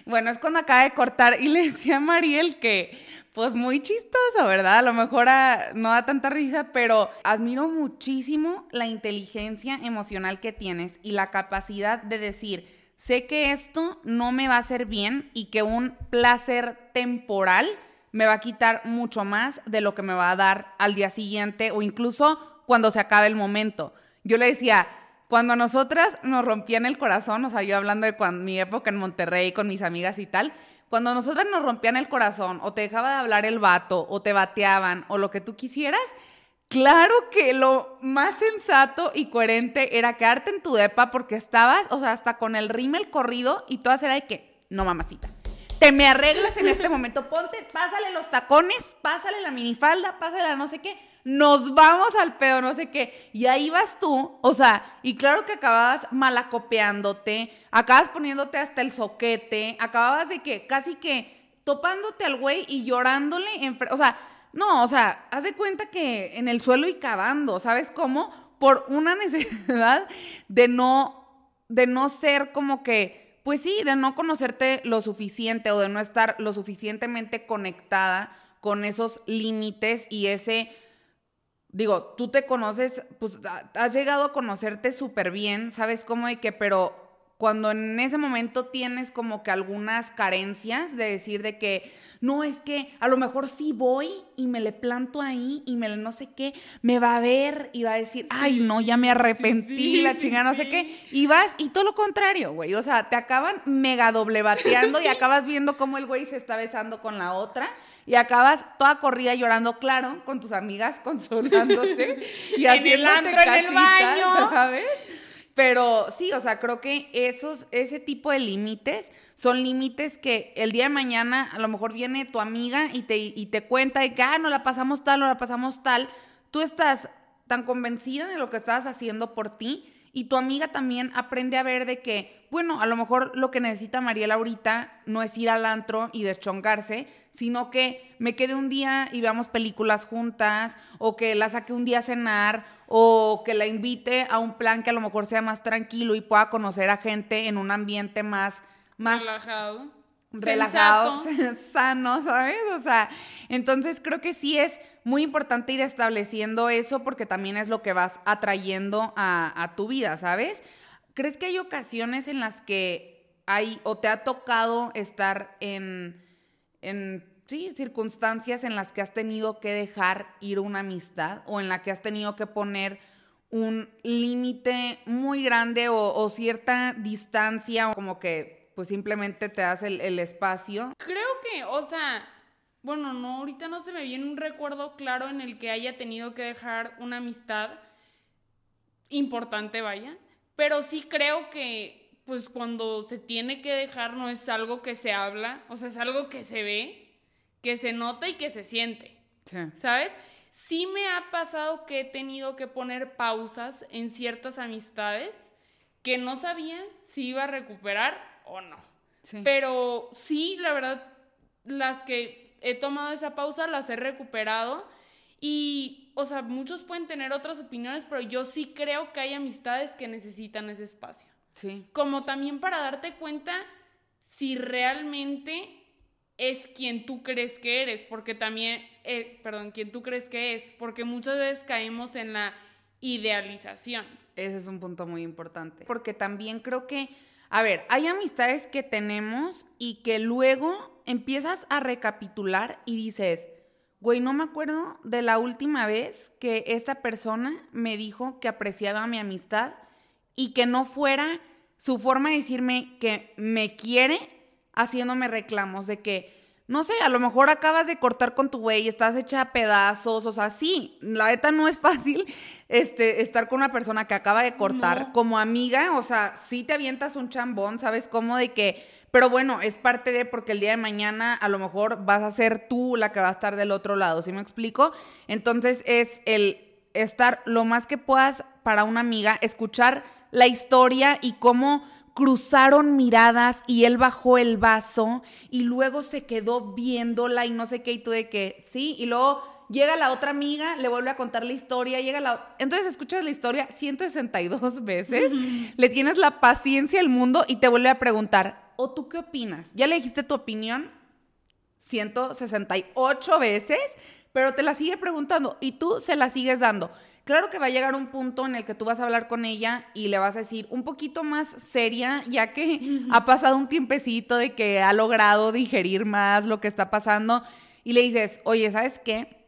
[SPEAKER 1] bueno, es cuando acaba de cortar y le decía a Mariel que, pues muy chistoso, ¿verdad? A lo mejor no da tanta risa, pero admiro muchísimo la inteligencia emocional que tienes y la capacidad de decir, sé que esto no me va a hacer bien y que un placer temporal me va a quitar mucho más de lo que me va a dar al día siguiente o incluso cuando se acabe el momento. Yo le decía, cuando a nosotras nos rompían el corazón, o sea, yo hablando de mi época en Monterrey con mis amigas y tal, cuando a nosotras nos rompían el corazón o te dejaba de hablar el vato o te bateaban o lo que tú quisieras, claro que lo más sensato y coherente era quedarte en tu depa porque estabas, o sea, hasta con el rímel corrido y todas era de que, no mamacita, te me arreglas en este momento, ponte, pásale los tacones, pásale la minifalda, pásale la no sé qué, nos vamos al pedo, no sé qué. Y ahí vas tú, o sea, y claro que acababas malacopeándote, acabas poniéndote hasta el soquete, acababas de que casi que topándote al güey y llorándole, en o sea, no, o sea, haz de cuenta que en el suelo y cavando, ¿sabes cómo? Por una necesidad de no, de no ser como que, pues sí, de no conocerte lo suficiente o de no estar lo suficientemente conectada con esos límites y ese, digo, tú te conoces, pues ha- has llegado a conocerte súper bien, ¿sabes cómo de que, pero cuando en ese momento tienes como que algunas carencias de decir de que, no, es que a lo mejor sí voy y me le planto ahí y me le no sé qué, me va a ver y va a decir, ay, no, ya me arrepentí,
[SPEAKER 2] sí,
[SPEAKER 1] la chingada, no sé qué, y vas y todo lo contrario, güey, o sea, te acaban mega doble bateando y acabas viendo cómo el güey se está besando con la otra y acabas toda corrida llorando, claro, con tus amigas consolándote y
[SPEAKER 2] En el antro, en el baño.
[SPEAKER 1] ¿sabes? Pero sí, o sea, creo que esos, ese tipo de límites son límites que el día de mañana a lo mejor viene tu amiga y te, y te cuenta de que, ah, no la pasamos tal, no la pasamos tal. Tú estás tan convencida de lo que estás haciendo por ti y tu amiga también aprende a ver de que, bueno, a lo mejor lo que necesita Mariela ahorita no es ir al antro y deschongarse, sino que me quede un día y veamos películas juntas, o que la saque un día a cenar, o que la invite a un plan que a lo mejor sea más tranquilo y pueda conocer a gente en un ambiente más, más
[SPEAKER 2] Relajado.
[SPEAKER 1] relajado, sano, ¿sabes? O sea, entonces creo que sí es muy importante ir estableciendo eso porque también es lo que vas atrayendo a, a tu vida, ¿sabes? ¿Crees que hay ocasiones en las que hay o te ha tocado estar en, en sí, circunstancias en las que has tenido que dejar ir una amistad o en la que has tenido que poner un límite muy grande o, o cierta distancia o como que pues simplemente te das el, el espacio?
[SPEAKER 2] Creo que, o sea, bueno, no, ahorita no se me viene un recuerdo claro en el que haya tenido que dejar una amistad importante, vaya, pero sí creo que, pues cuando se tiene que dejar no es algo que se habla, o sea, es algo que se ve, que se nota y que se siente.
[SPEAKER 1] Sí.
[SPEAKER 2] ¿sabes? sí me ha pasado que he tenido que poner pausas en ciertas amistades que no sabían si iba a recuperar o no. Pero sí, la verdad, las que he tomado esa pausa las he recuperado. Y, o sea, muchos pueden tener otras opiniones, pero yo sí creo que hay amistades que necesitan ese espacio.
[SPEAKER 1] Sí.
[SPEAKER 2] Como también para darte cuenta si realmente es quien tú crees que eres, porque también, eh, perdón, quien tú crees que es, porque muchas veces caemos en la idealización.
[SPEAKER 1] Ese es un punto muy importante, porque también creo que, a ver, hay amistades que tenemos y que luego empiezas a recapitular y dices, güey, no me acuerdo de la última vez que esta persona me dijo que apreciaba mi amistad y que no fuera su forma de decirme que me quiere haciéndome reclamos de que, no sé, a lo mejor acabas de cortar con tu güey, estás hecha a pedazos, o sea, sí, la neta no es fácil este, estar con una persona que acaba de cortar como amiga, o sea, sí te avientas un chambón, ¿sabes cómo? De que, pero bueno, es parte de porque el día de mañana a lo mejor vas a ser tú la que va a estar del otro lado, ¿sí me explico? Entonces es el estar lo más que puedas para una amiga, escuchar la historia y cómo cruzaron miradas y él bajó el vaso y luego se quedó viéndola y no sé qué y tú de que, sí, y luego llega la otra amiga, le vuelve a contar la historia, llega la... Entonces escuchas la historia 162 veces, le tienes la paciencia del mundo y te vuelve a preguntar, ¿o tú qué opinas? ¿Ya le dijiste tu opinión? 168 veces, pero te la sigue preguntando y tú se la sigues dando. Claro que va a llegar un punto en el que tú vas a hablar con ella y le vas a decir un poquito más seria, ya que ha pasado un tiempecito de que ha logrado digerir más lo que está pasando. Y le dices, oye, ¿sabes qué?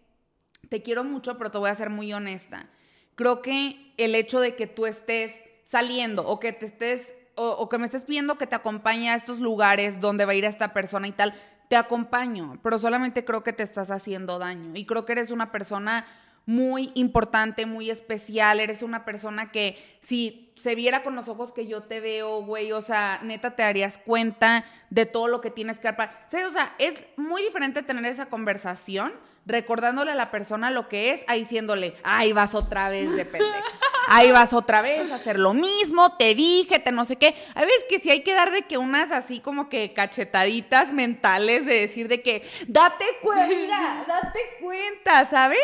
[SPEAKER 1] Te quiero mucho, pero te voy a ser muy honesta. Creo que el hecho de que tú estés saliendo o que te estés o, que me estés pidiendo que te acompañe a estos lugares donde va a ir esta persona y tal, te acompaño, pero solamente creo que te estás haciendo daño. Y creo que eres una persona muy importante, muy especial, eres una persona que si se viera con los ojos que yo te veo, güey, o sea, neta te darías cuenta de todo lo que tienes que hacer. O sea, es muy diferente tener esa conversación recordándole a la persona lo que es, ahí diciéndole, ahí vas otra vez de pendeja. Ahí vas otra vez a hacer lo mismo, te dije, te no sé qué. A veces que si hay que dar de que unas así como que cachetaditas mentales de decir de que, date cuenta, date cuenta, ¿sabes?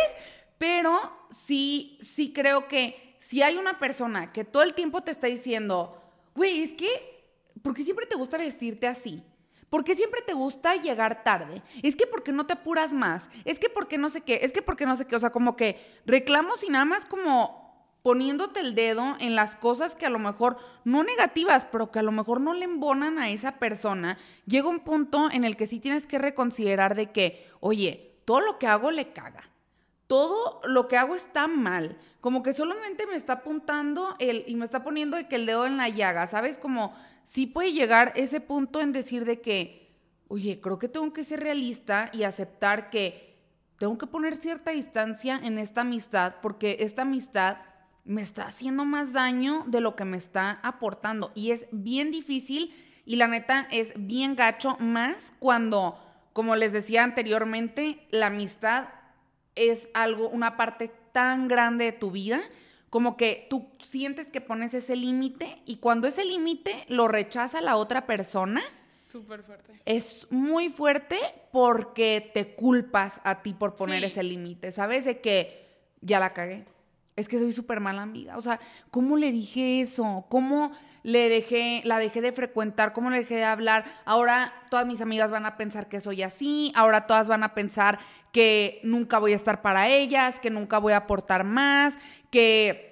[SPEAKER 1] Pero sí, sí creo que si hay una persona que todo el tiempo te está diciendo, güey, es que, ¿por qué siempre te gusta vestirte así? ¿Por qué siempre te gusta llegar tarde? Es que porque no te apuras más. Es que porque no sé qué. Es que porque no sé qué. O sea, como que reclamos y nada más como poniéndote el dedo en las cosas que a lo mejor no negativas, pero que a lo mejor no le embonan a esa persona. Llega un punto en el que sí tienes que reconsiderar de que, oye, todo lo que hago le caga todo lo que hago está mal. Como que solamente me está apuntando el, y me está poniendo el dedo en la llaga, ¿sabes? Como sí puede llegar ese punto en decir de que, oye, creo que tengo que ser realista y aceptar que tengo que poner cierta distancia en esta amistad porque esta amistad me está haciendo más daño de lo que me está aportando. Y es bien difícil y la neta es bien gacho, más cuando, como les decía anteriormente, la amistad es algo, una parte tan grande de tu vida, como que tú sientes que pones ese límite y cuando ese límite lo rechaza la otra persona,
[SPEAKER 2] Súper fuerte.
[SPEAKER 1] Es muy fuerte porque te culpas a ti por poner ese límite, ¿sabes? De que ya la cagué. Es que soy súper mala amiga. O sea, ¿cómo le dije eso? ¿Cómo le dejé, la dejé de frecuentar? ¿Cómo le dejé de hablar? Ahora todas mis amigas van a pensar que soy así. Ahora todas van a pensar que nunca voy a estar para ellas, que nunca voy a aportar más, que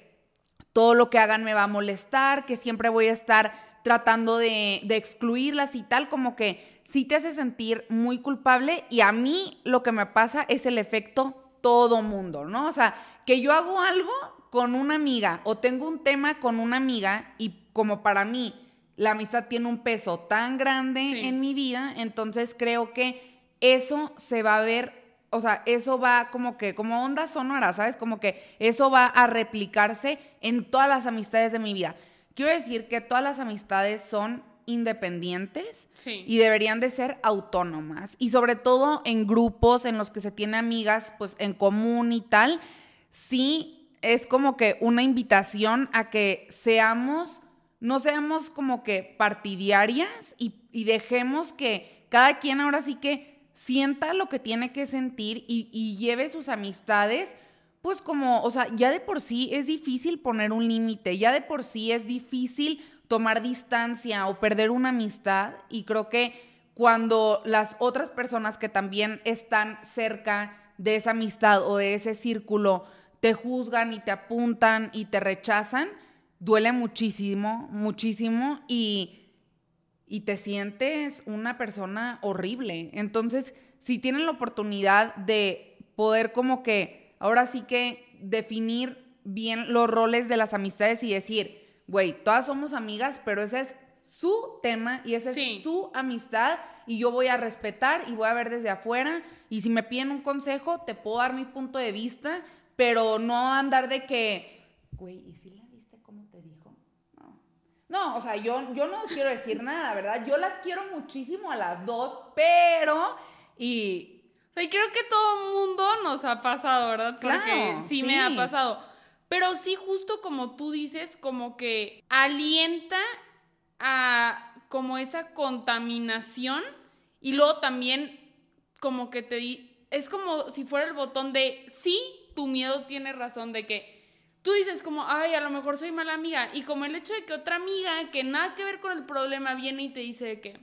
[SPEAKER 1] todo lo que hagan me va a molestar, que siempre voy a estar tratando de, excluirlas y tal, como que sí te hace sentir muy culpable y a mí lo que me pasa es el efecto todo mundo, ¿no? O sea, que yo hago algo con una amiga o tengo un tema con una amiga y como para mí la amistad tiene un peso tan grande en mi vida, entonces creo que eso se va a ver o sea, eso va como que, como onda sonora, ¿sabes? Como que eso va a replicarse en todas las amistades de mi vida. Quiero decir que todas las amistades son independientes
[SPEAKER 2] Sí.
[SPEAKER 1] y deberían de ser autónomas. Y sobre todo en grupos en los que se tiene amigas pues en común y tal, sí es como que una invitación a que seamos, no seamos como que partidarias y, y dejemos que cada quien ahora sí que sienta lo que tiene que sentir y, lleve sus amistades pues como, o sea, ya de por sí es difícil poner un límite, ya de por sí es difícil tomar distancia o perder una amistad y creo que cuando las otras personas que también están cerca de esa amistad o de ese círculo te juzgan y te apuntan y te rechazan, duele muchísimo, muchísimo y, y te sientes una persona horrible. Entonces, si tienen la oportunidad de poder como que ahora sí que definir bien los roles de las amistades y decir, güey, todas somos amigas, pero ese es su tema y esa
[SPEAKER 2] Sí.
[SPEAKER 1] es su amistad y yo voy a respetar y voy a ver desde afuera y si me piden un consejo, te puedo dar mi punto de vista, pero no andar de que, güey, ¿y si la viste cómo te dijo? No. No, o sea, yo, yo no quiero decir nada, ¿verdad? Yo las quiero muchísimo a las dos, pero y
[SPEAKER 2] O sea, creo que todo el mundo nos ha pasado, ¿verdad? Porque
[SPEAKER 1] Claro,
[SPEAKER 2] sí,
[SPEAKER 1] sí.
[SPEAKER 2] me ha pasado. Pero sí, justo como tú dices, como que alienta a como esa contaminación y luego también como que te di, es como si fuera el botón de sí, tu miedo tiene razón de que tú dices como, ay, a lo mejor soy mala amiga y como el hecho de que otra amiga que nada que ver con el problema viene y te dice que,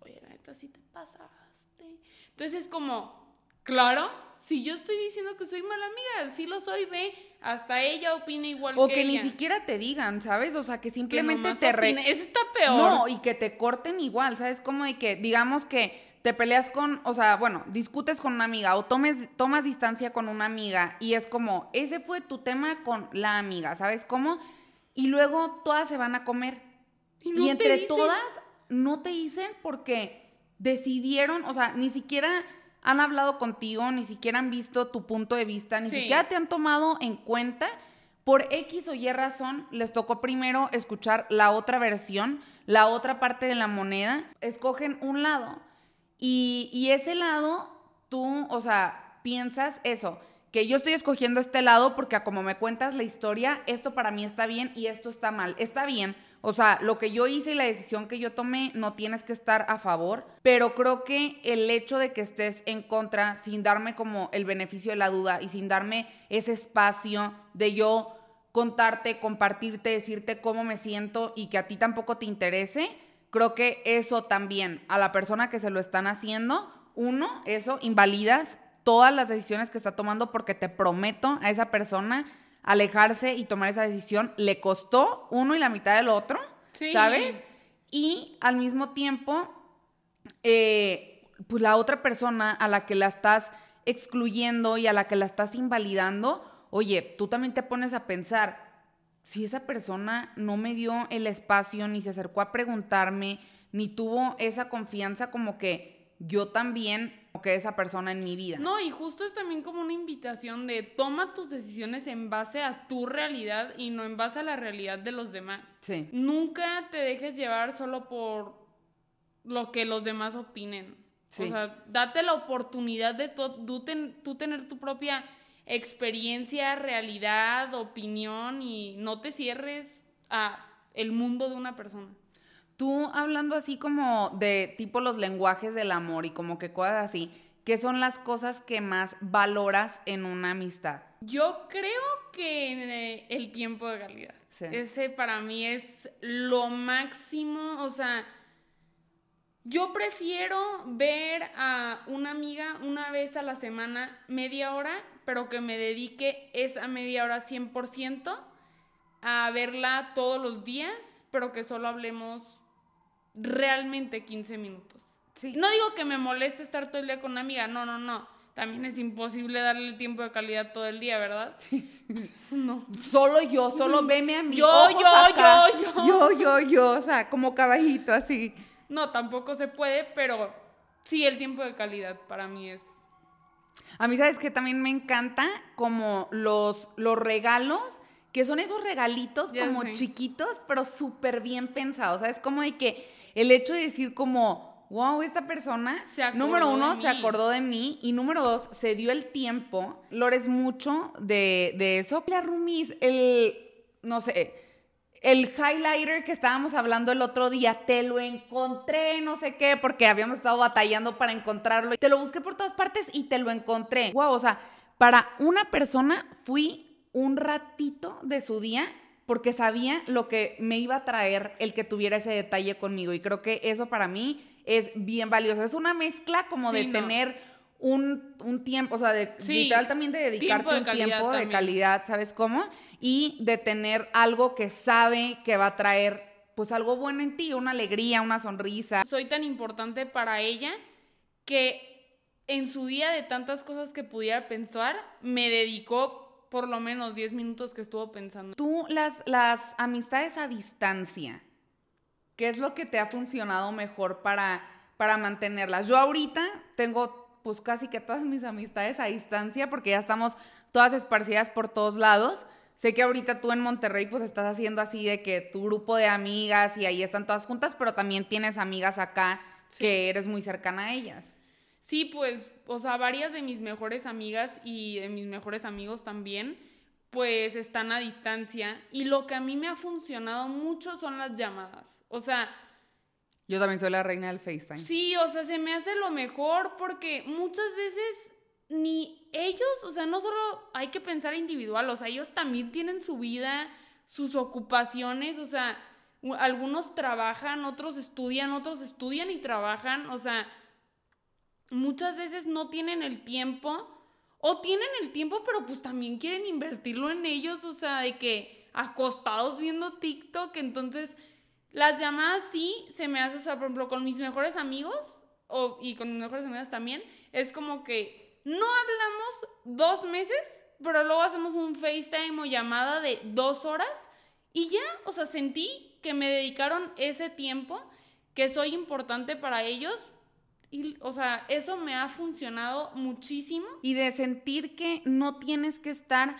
[SPEAKER 2] oye, la neta sí te pasaste. Entonces es como, claro, si yo estoy diciendo que soy mala amiga, sí lo soy, ve, hasta ella opina igual
[SPEAKER 1] o
[SPEAKER 2] que,
[SPEAKER 1] que ni siquiera te digan, ¿sabes? O sea, que
[SPEAKER 2] Que
[SPEAKER 1] simplemente te re-.
[SPEAKER 2] Eso está peor.
[SPEAKER 1] No, y que te corten igual, ¿sabes? Como de que, digamos que te peleas con, o sea, bueno, discutes con una amiga o tomes, tomas distancia con una amiga y es como, ese fue tu tema con la amiga, ¿sabes cómo? Y luego todas se van a comer.
[SPEAKER 2] Y
[SPEAKER 1] Y,
[SPEAKER 2] no te
[SPEAKER 1] entre
[SPEAKER 2] dicen.
[SPEAKER 1] todas no te dicen porque decidieron, o sea, ni siquiera han hablado contigo, ni siquiera han visto tu punto de vista, ni
[SPEAKER 2] Sí.
[SPEAKER 1] siquiera te han tomado en cuenta. Por X o Y razón, les tocó primero escuchar la otra versión, la otra parte de la moneda. Escogen un lado. Y, y ese lado, tú, o sea, piensas eso, que yo estoy escogiendo este lado porque como me cuentas la historia, esto para mí está bien y esto está mal. Está bien. O sea, lo que yo hice y la decisión que yo tomé, no tienes que estar a favor, pero creo que el hecho de que estés en contra, sin darme como el beneficio de la duda y sin darme ese espacio de yo contarte, compartirte, decirte cómo me siento y que a ti tampoco te interese, creo que eso también a la persona que se lo están haciendo, uno, eso, invalidas todas las decisiones que está tomando porque te prometo a esa persona alejarse y tomar esa decisión le costó uno y la mitad del otro,
[SPEAKER 2] Sí.
[SPEAKER 1] ¿sabes? Y al mismo tiempo, eh, pues la otra persona a la que la estás excluyendo y a la que la estás invalidando, oye, tú también te pones a pensar, si esa persona no me dio el espacio, ni se acercó a preguntarme, ni tuvo esa confianza como que yo también, como que esa persona en mi vida.
[SPEAKER 2] No, y justo es también como una invitación de toma tus decisiones en base a tu realidad y no en base a la realidad de los demás.
[SPEAKER 1] Sí.
[SPEAKER 2] Nunca te dejes llevar solo por lo que los demás opinen.
[SPEAKER 1] Sí.
[SPEAKER 2] O sea, date la oportunidad de to- tú, ten- tú tener tu propia experiencia, realidad, opinión y no te cierres a el mundo de una persona.
[SPEAKER 1] Tú hablando así como de tipo los lenguajes del amor y como que cosas así, ¿qué son las cosas que más valoras en una amistad?
[SPEAKER 2] Yo creo que eh, el tiempo de calidad.
[SPEAKER 1] Sí.
[SPEAKER 2] Ese para mí es lo máximo. O sea, yo prefiero ver a una amiga una vez a la semana, media hora, pero que me dedique esa media hora 100% a verla todos los días, pero que solo hablemos realmente 15 minutos.
[SPEAKER 1] Sí.
[SPEAKER 2] No digo que me moleste estar todo el día con una amiga, no, no, no. También es imposible darle tiempo de calidad todo el día, ¿verdad? No.
[SPEAKER 1] Solo yo, solo veme a mí.
[SPEAKER 2] Yo,
[SPEAKER 1] ojos
[SPEAKER 2] yo,
[SPEAKER 1] acá.
[SPEAKER 2] yo, yo.
[SPEAKER 1] Yo, yo, yo, o sea, como caballito así.
[SPEAKER 2] No, tampoco se puede, pero sí, el tiempo de calidad para mí es...
[SPEAKER 1] A mí, ¿sabes que También me encanta como los, los regalos, que son esos regalitos
[SPEAKER 2] Ya
[SPEAKER 1] como
[SPEAKER 2] sé.
[SPEAKER 1] chiquitos, pero súper bien pensados. ¿Sabes? Como de que el hecho de decir como, wow, esta persona, número uno, se acordó de mí y número dos, se dio el tiempo, lores mucho de, de eso. La Rumis, el, no sé, el highlighter que estábamos hablando el otro día, te lo encontré, no sé qué, porque habíamos estado batallando para encontrarlo. Te lo busqué por todas partes y te lo encontré. Wow, o sea, para una persona fui un ratito de su día porque sabía lo que me iba a traer el que tuviera ese detalle conmigo. Y creo que eso para mí es bien valioso. Es una mezcla como de tener un, tiempo, o sea, de literal también de dedicarte un tiempo de calidad, ¿sabes cómo? Y de tener algo que sabe que va a traer pues algo bueno en ti, una alegría, una sonrisa.
[SPEAKER 2] Soy tan importante para ella que en su día de tantas cosas que pudiera pensar, me dedicó por lo menos 10 minutos que estuvo pensando.
[SPEAKER 1] Tú, las, las amistades a distancia, ¿qué es lo que te ha funcionado mejor para, para mantenerlas? Yo ahorita tengo pues casi que todas mis amistades a distancia, porque ya estamos todas esparcidas por todos lados. Sé que ahorita tú en Monterrey pues estás haciendo así de que tu grupo de amigas y ahí están todas juntas, pero también tienes amigas acá que eres muy cercana a ellas.
[SPEAKER 2] Sí, pues, o sea, varias de mis mejores amigas y de mis mejores amigos también, pues están a distancia. Y lo que a mí me ha funcionado mucho son las llamadas. O sea,
[SPEAKER 1] yo también soy la reina del FaceTime.
[SPEAKER 2] Sí, o sea, se me hace lo mejor porque muchas veces ni ellos, o sea, no solo hay que pensar individual, o sea, ellos también tienen su vida, sus ocupaciones, o sea, algunos trabajan, otros estudian, otros estudian y trabajan, o sea, muchas veces no tienen el tiempo o tienen el tiempo, pero pues también quieren invertirlo en ellos, o sea, de que acostados viendo TikTok, entonces las llamadas sí se me hace, o sea, por ejemplo, con mis mejores amigos o, y con mis mejores amigas también, es como que no hablamos dos meses, pero luego hacemos un FaceTime o llamada de dos horas y ya, o sea, sentí que me dedicaron ese tiempo, que soy importante para ellos y, o sea, eso me ha funcionado muchísimo.
[SPEAKER 1] Y de sentir que no tienes que estar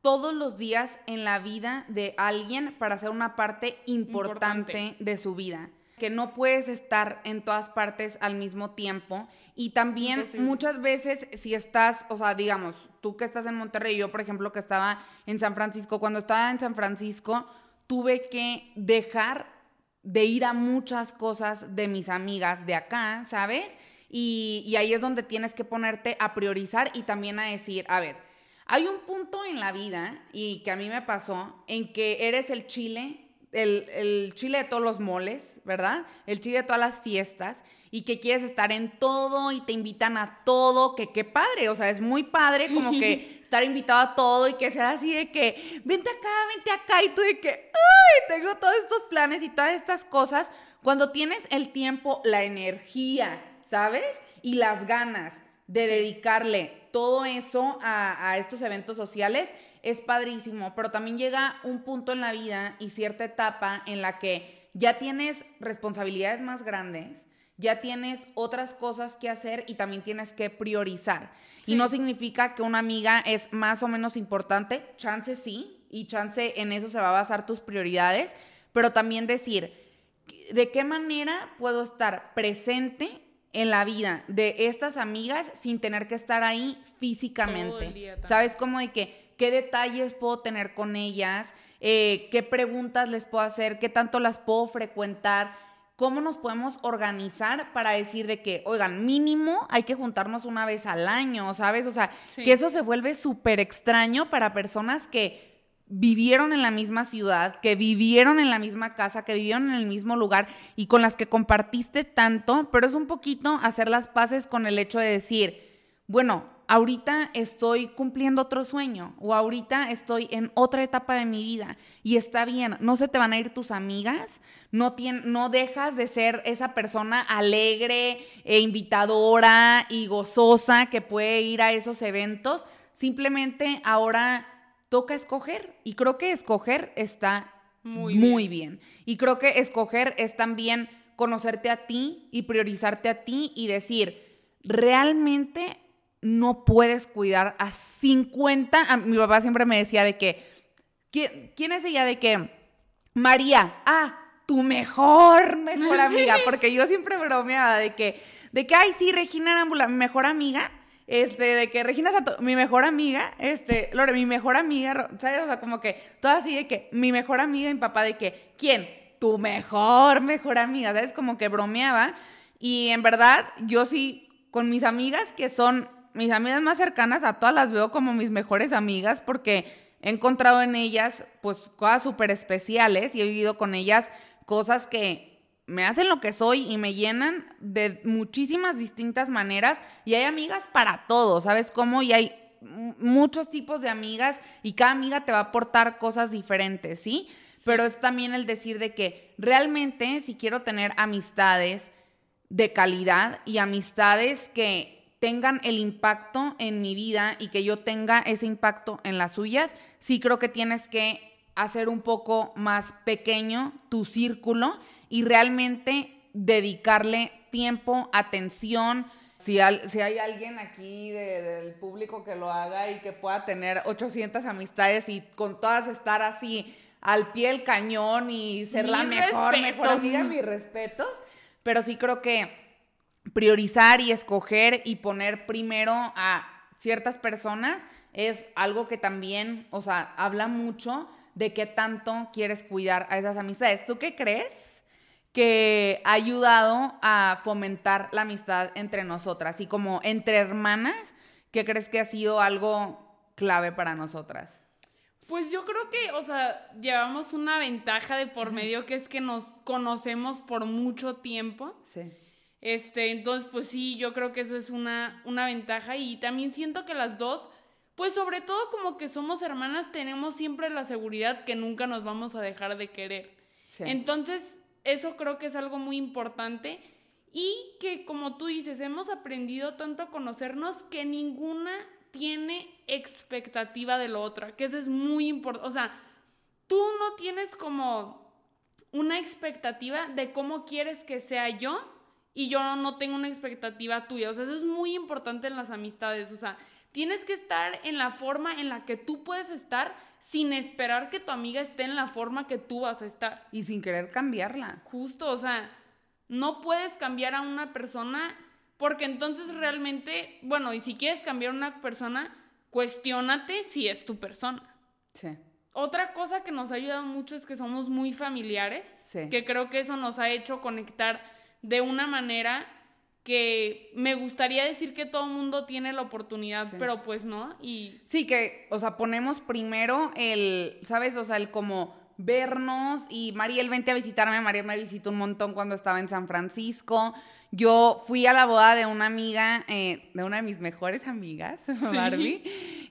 [SPEAKER 1] todos los días en la vida de alguien para ser una parte importante, de su vida que no puedes estar en todas partes al mismo tiempo. Y también muchas veces si estás, o sea, digamos, tú que estás en Monterrey, yo por ejemplo que estaba en San Francisco, cuando estaba en San Francisco tuve que dejar de ir a muchas cosas de mis amigas de acá, ¿sabes? Y, y ahí es donde tienes que ponerte a priorizar y también a decir, a ver, hay un punto en la vida, y que a mí me pasó, en que eres el chile, el, chile de todos los moles, ¿verdad? El chile de todas las fiestas, y que quieres estar en todo y te invitan a todo, que qué padre, o sea, es muy padre como que estar invitado a todo y que sea así de que, vente acá, vente acá, y tú de que, ay, tengo todos estos planes y todas estas cosas, cuando tienes el tiempo, la energía, ¿sabes? Y las ganas de dedicarle todo eso a, estos eventos sociales es padrísimo, pero también llega un punto en la vida y cierta etapa en la que ya tienes responsabilidades más grandes, ya tienes otras cosas que hacer y también tienes que priorizar. Y no significa que una amiga es más o menos importante, chance sí, y chance en eso se va a basar tus prioridades, pero también decir, ¿de qué manera puedo estar presente en la vida de estas amigas sin tener que estar ahí físicamente. ¿Sabes cómo de que qué detalles puedo tener con ellas? Eh, qué preguntas les puedo hacer, qué tanto las puedo frecuentar, cómo nos podemos organizar para decir de que, oigan, mínimo hay que juntarnos una vez al año, ¿sabes? O sea, que eso se vuelve súper extraño para personas que vivieron en la misma ciudad, que vivieron en la misma casa, que vivieron en el mismo lugar y con las que compartiste tanto, pero es un poquito hacer las paces con el hecho de decir, bueno, ahorita estoy cumpliendo otro sueño o ahorita estoy en otra etapa de mi vida y está bien, no se te van a ir tus amigas, no, no dejas de ser esa persona alegre e invitadora y gozosa que puede ir a esos eventos, simplemente ahora toca escoger. Y creo que escoger está muy, bien. Y creo que escoger es también conocerte a ti y priorizarte a ti y decir, realmente no puedes cuidar a 50. mi papá siempre me decía de que, ¿quién, es ella? De que, María, ah, tu mejor, mejor amiga, porque yo siempre bromeaba de que, de que, ay, sí, Regina Arámbula, mi mejor amiga, este, de que Regina Sato, mi mejor amiga, este, Lore, mi mejor amiga, ¿sabes? O sea, como que todo así de que mi mejor amiga, mi papá, de que, ¿quién? Tu mejor, mejor amiga, ¿sabes? Como que bromeaba. Y en verdad, yo sí, con mis amigas que son mis amigas más cercanas, a todas las veo como mis mejores amigas porque he encontrado en ellas, pues, cosas súper especiales y he vivido con ellas cosas que me hacen lo que soy y me llenan de muchísimas distintas maneras y hay amigas para todo, ¿sabes cómo? Y hay muchos tipos de amigas y cada amiga te va a aportar cosas diferentes, ¿sí? Pero es también el decir de que realmente si quiero tener amistades de calidad y amistades que tengan el impacto en mi vida y que yo tenga ese impacto en las suyas, sí creo que tienes que hacer un poco más pequeño tu círculo y realmente dedicarle tiempo, atención. Si, si hay alguien aquí del público que lo haga y que pueda tener 800 amistades y con todas estar así al pie del cañón y ser la mejor, mejor amiga, mis respetos. Pero sí creo que priorizar y escoger y poner primero a ciertas personas es algo que también, o sea, habla mucho de qué tanto quieres cuidar a esas amistades. ¿Tú qué crees que ha ayudado a fomentar la amistad entre nosotras? Y como entre hermanas, ¿qué crees que ha sido algo clave para nosotras?
[SPEAKER 2] Pues yo creo que, o sea, llevamos una ventaja de por medio que es que nos conocemos por mucho tiempo. Sí. Este, entonces, pues sí, yo creo que eso es una, una ventaja y también siento que las dos pues sobre todo como que somos hermanas, tenemos siempre la seguridad que nunca nos vamos a dejar de querer. Entonces, eso creo que es algo muy importante y que como tú dices, hemos aprendido tanto a conocernos que ninguna tiene expectativa de la otra, que eso es muy importante. O sea, tú no tienes como una expectativa de cómo quieres que sea yo y yo no tengo una expectativa tuya. O sea, eso es muy importante en las amistades. O sea, Tienes que estar en la forma en la que tú puedes estar sin esperar que tu amiga esté en la forma que tú vas a estar.
[SPEAKER 1] Y sin querer cambiarla.
[SPEAKER 2] Justo, o sea, no puedes cambiar a una persona porque entonces realmente, bueno, y si quieres cambiar a una persona, cuestiónate si es tu persona. Sí. Otra cosa que nos ha ayudado mucho es que somos muy familiares, sí. que creo que eso nos ha hecho conectar de una manera que me gustaría decir que todo el mundo tiene la oportunidad, pero pues no. Y
[SPEAKER 1] sí, que, o sea, ponemos primero el, ¿sabes? O sea, el como vernos y Mariel, vente a visitarme. Mariel me visitó un montón cuando estaba en San Francisco. Yo fui a la boda de una amiga, eh, de una de mis mejores amigas, Barbie,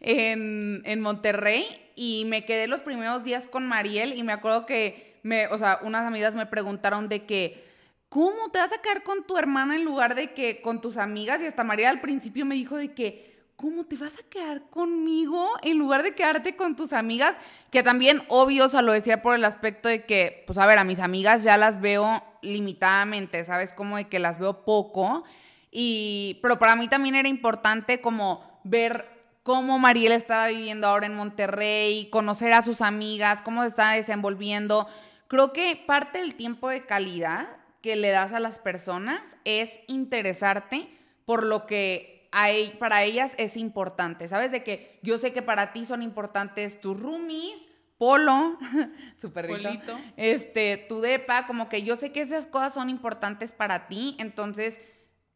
[SPEAKER 1] en, en Monterrey y me quedé los primeros días con Mariel y me acuerdo que, me, o sea, unas amigas me preguntaron de que, ¿cómo te vas a quedar con tu hermana en lugar de que con tus amigas? Y hasta María al principio me dijo de que, ¿cómo te vas a quedar conmigo en lugar de quedarte con tus amigas? Que también, obvio, o sea, lo decía por el aspecto de que, pues a ver, a mis amigas ya las veo limitadamente, ¿sabes? Como de que las veo poco. Y, pero para mí también era importante como ver cómo Mariela estaba viviendo ahora en Monterrey, conocer a sus amigas, cómo se estaba desenvolviendo. Creo que parte del tiempo de calidad que le das a las personas es interesarte por lo que hay, para ellas es importante. ¿Sabes? De que yo sé que para ti son importantes tus roomies, Polo, su perrito, este, tu depa, como que yo sé que esas cosas son importantes para ti, entonces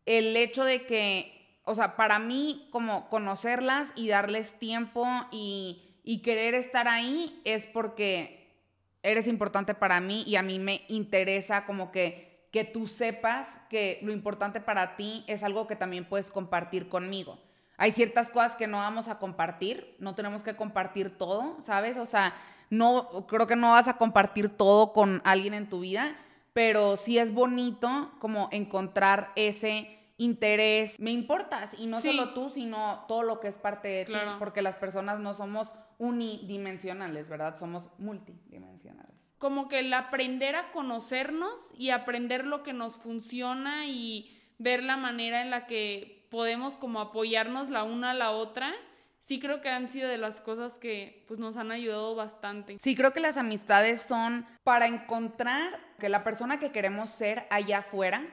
[SPEAKER 1] el hecho de que, o sea, para mí como conocerlas y darles tiempo y, y querer estar ahí es porque eres importante para mí y a mí me interesa como que que tú sepas que lo importante para ti es algo que también puedes compartir conmigo. Hay ciertas cosas que no vamos a compartir, no tenemos que compartir todo, ¿sabes? O sea, no creo que no vas a compartir todo con alguien en tu vida, pero sí es bonito como encontrar ese interés, me importas y no solo tú, sino todo lo que es parte de ti, porque las personas no somos unidimensionales, ¿verdad? Somos multidimensionales
[SPEAKER 2] como que el aprender a conocernos y aprender lo que nos funciona y ver la manera en la que podemos como apoyarnos la una a la otra, sí creo que han sido de las cosas que pues nos han ayudado bastante.
[SPEAKER 1] Sí, creo que las amistades son para encontrar que la persona que queremos ser allá afuera,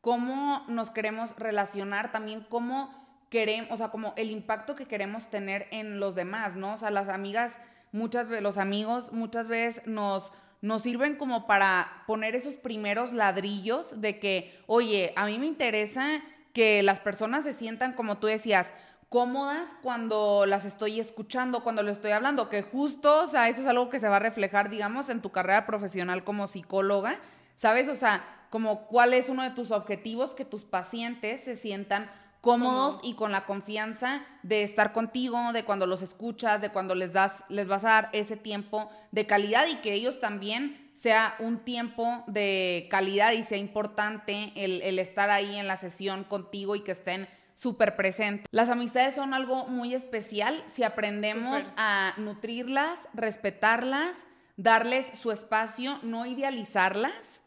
[SPEAKER 1] cómo nos queremos relacionar, también cómo queremos, o sea, como el impacto que queremos tener en los demás, ¿no? O sea, las amigas, muchas veces, los amigos muchas veces nos nos sirven como para poner esos primeros ladrillos de que, oye, a mí me interesa que las personas se sientan, como tú decías, cómodas cuando las estoy escuchando, cuando lo estoy hablando, que justo, o sea, eso es algo que se va a reflejar, digamos, en tu carrera profesional como psicóloga, ¿sabes? O sea, como cuál es uno de tus objetivos, que tus pacientes se sientan cómodos y con la confianza de estar contigo, de cuando los escuchas, de cuando les das, les vas a dar ese tiempo de calidad y que ellos también sea un tiempo de calidad y sea importante el, estar ahí en la sesión contigo y que estén súper presentes. Las amistades son algo muy especial. Si aprendemos a nutrirlas, respetarlas, darles su espacio, no idealizarlas,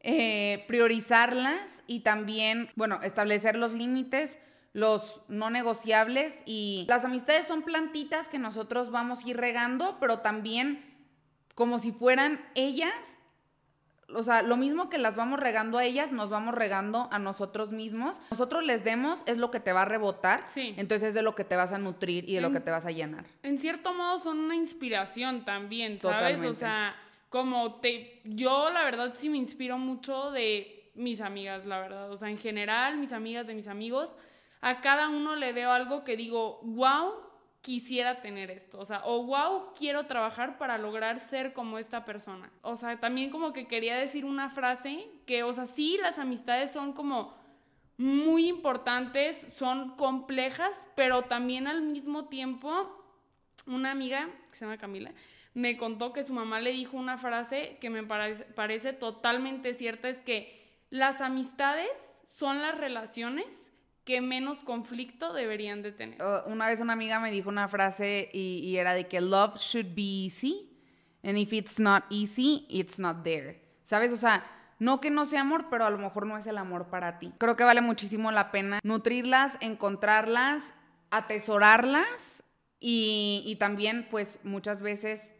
[SPEAKER 1] eh, priorizarlas y también, bueno, establecer los límites, los no negociables y las amistades son plantitas que nosotros vamos a ir regando, pero también como si fueran ellas, o sea, lo mismo que las vamos regando a ellas, nos vamos regando a nosotros mismos. Nosotros les demos es lo que te va a rebotar,
[SPEAKER 2] sí.
[SPEAKER 1] entonces es de lo que te vas a nutrir y de lo que te vas a llenar.
[SPEAKER 2] En cierto modo son una inspiración también, ¿sabes? O sea, como te yo la verdad sí me inspiro mucho de mis amigas, la verdad. O sea, en general, mis amigas de mis amigos, a cada uno le veo algo que digo, wow, quisiera tener esto. O sea, o wow, quiero trabajar para lograr ser como esta persona. O sea, también como que quería decir una frase que, o sea, sí, las amistades son como muy importantes, son complejas, pero también al mismo tiempo, una amiga, que se llama Camila, me contó que su mamá le dijo una frase que me parece, parece totalmente cierta, es que las amistades son las relaciones que menos conflicto deberían de tener.
[SPEAKER 1] Uh, una vez una amiga me dijo una frase y, era de que love should be easy, and if it's not easy, it's not there. ¿Sabes? O sea, no que no sea amor, pero a lo mejor no es el amor para ti. Creo que vale muchísimo la pena nutrirlas, encontrarlas, atesorarlas y, y también pues muchas veces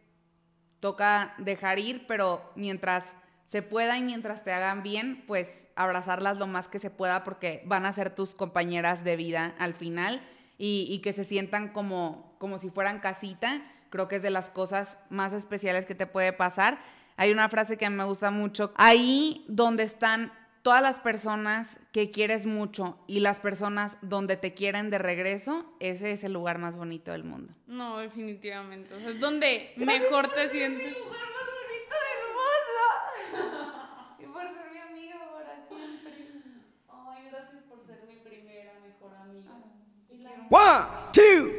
[SPEAKER 1] toca dejar ir, pero mientras se pueda y mientras te hagan bien, pues abrazarlas lo más que se pueda porque van a ser tus compañeras de vida al final y, que se sientan como, como si fueran casita. Creo que es de las cosas más especiales que te puede pasar. Hay una frase que me gusta mucho. Ahí donde están todas las personas que quieres mucho y las personas donde te quieren de regreso, ese es el lugar más bonito del mundo.
[SPEAKER 2] No, definitivamente. es donde mejor te sientes.
[SPEAKER 3] One, two.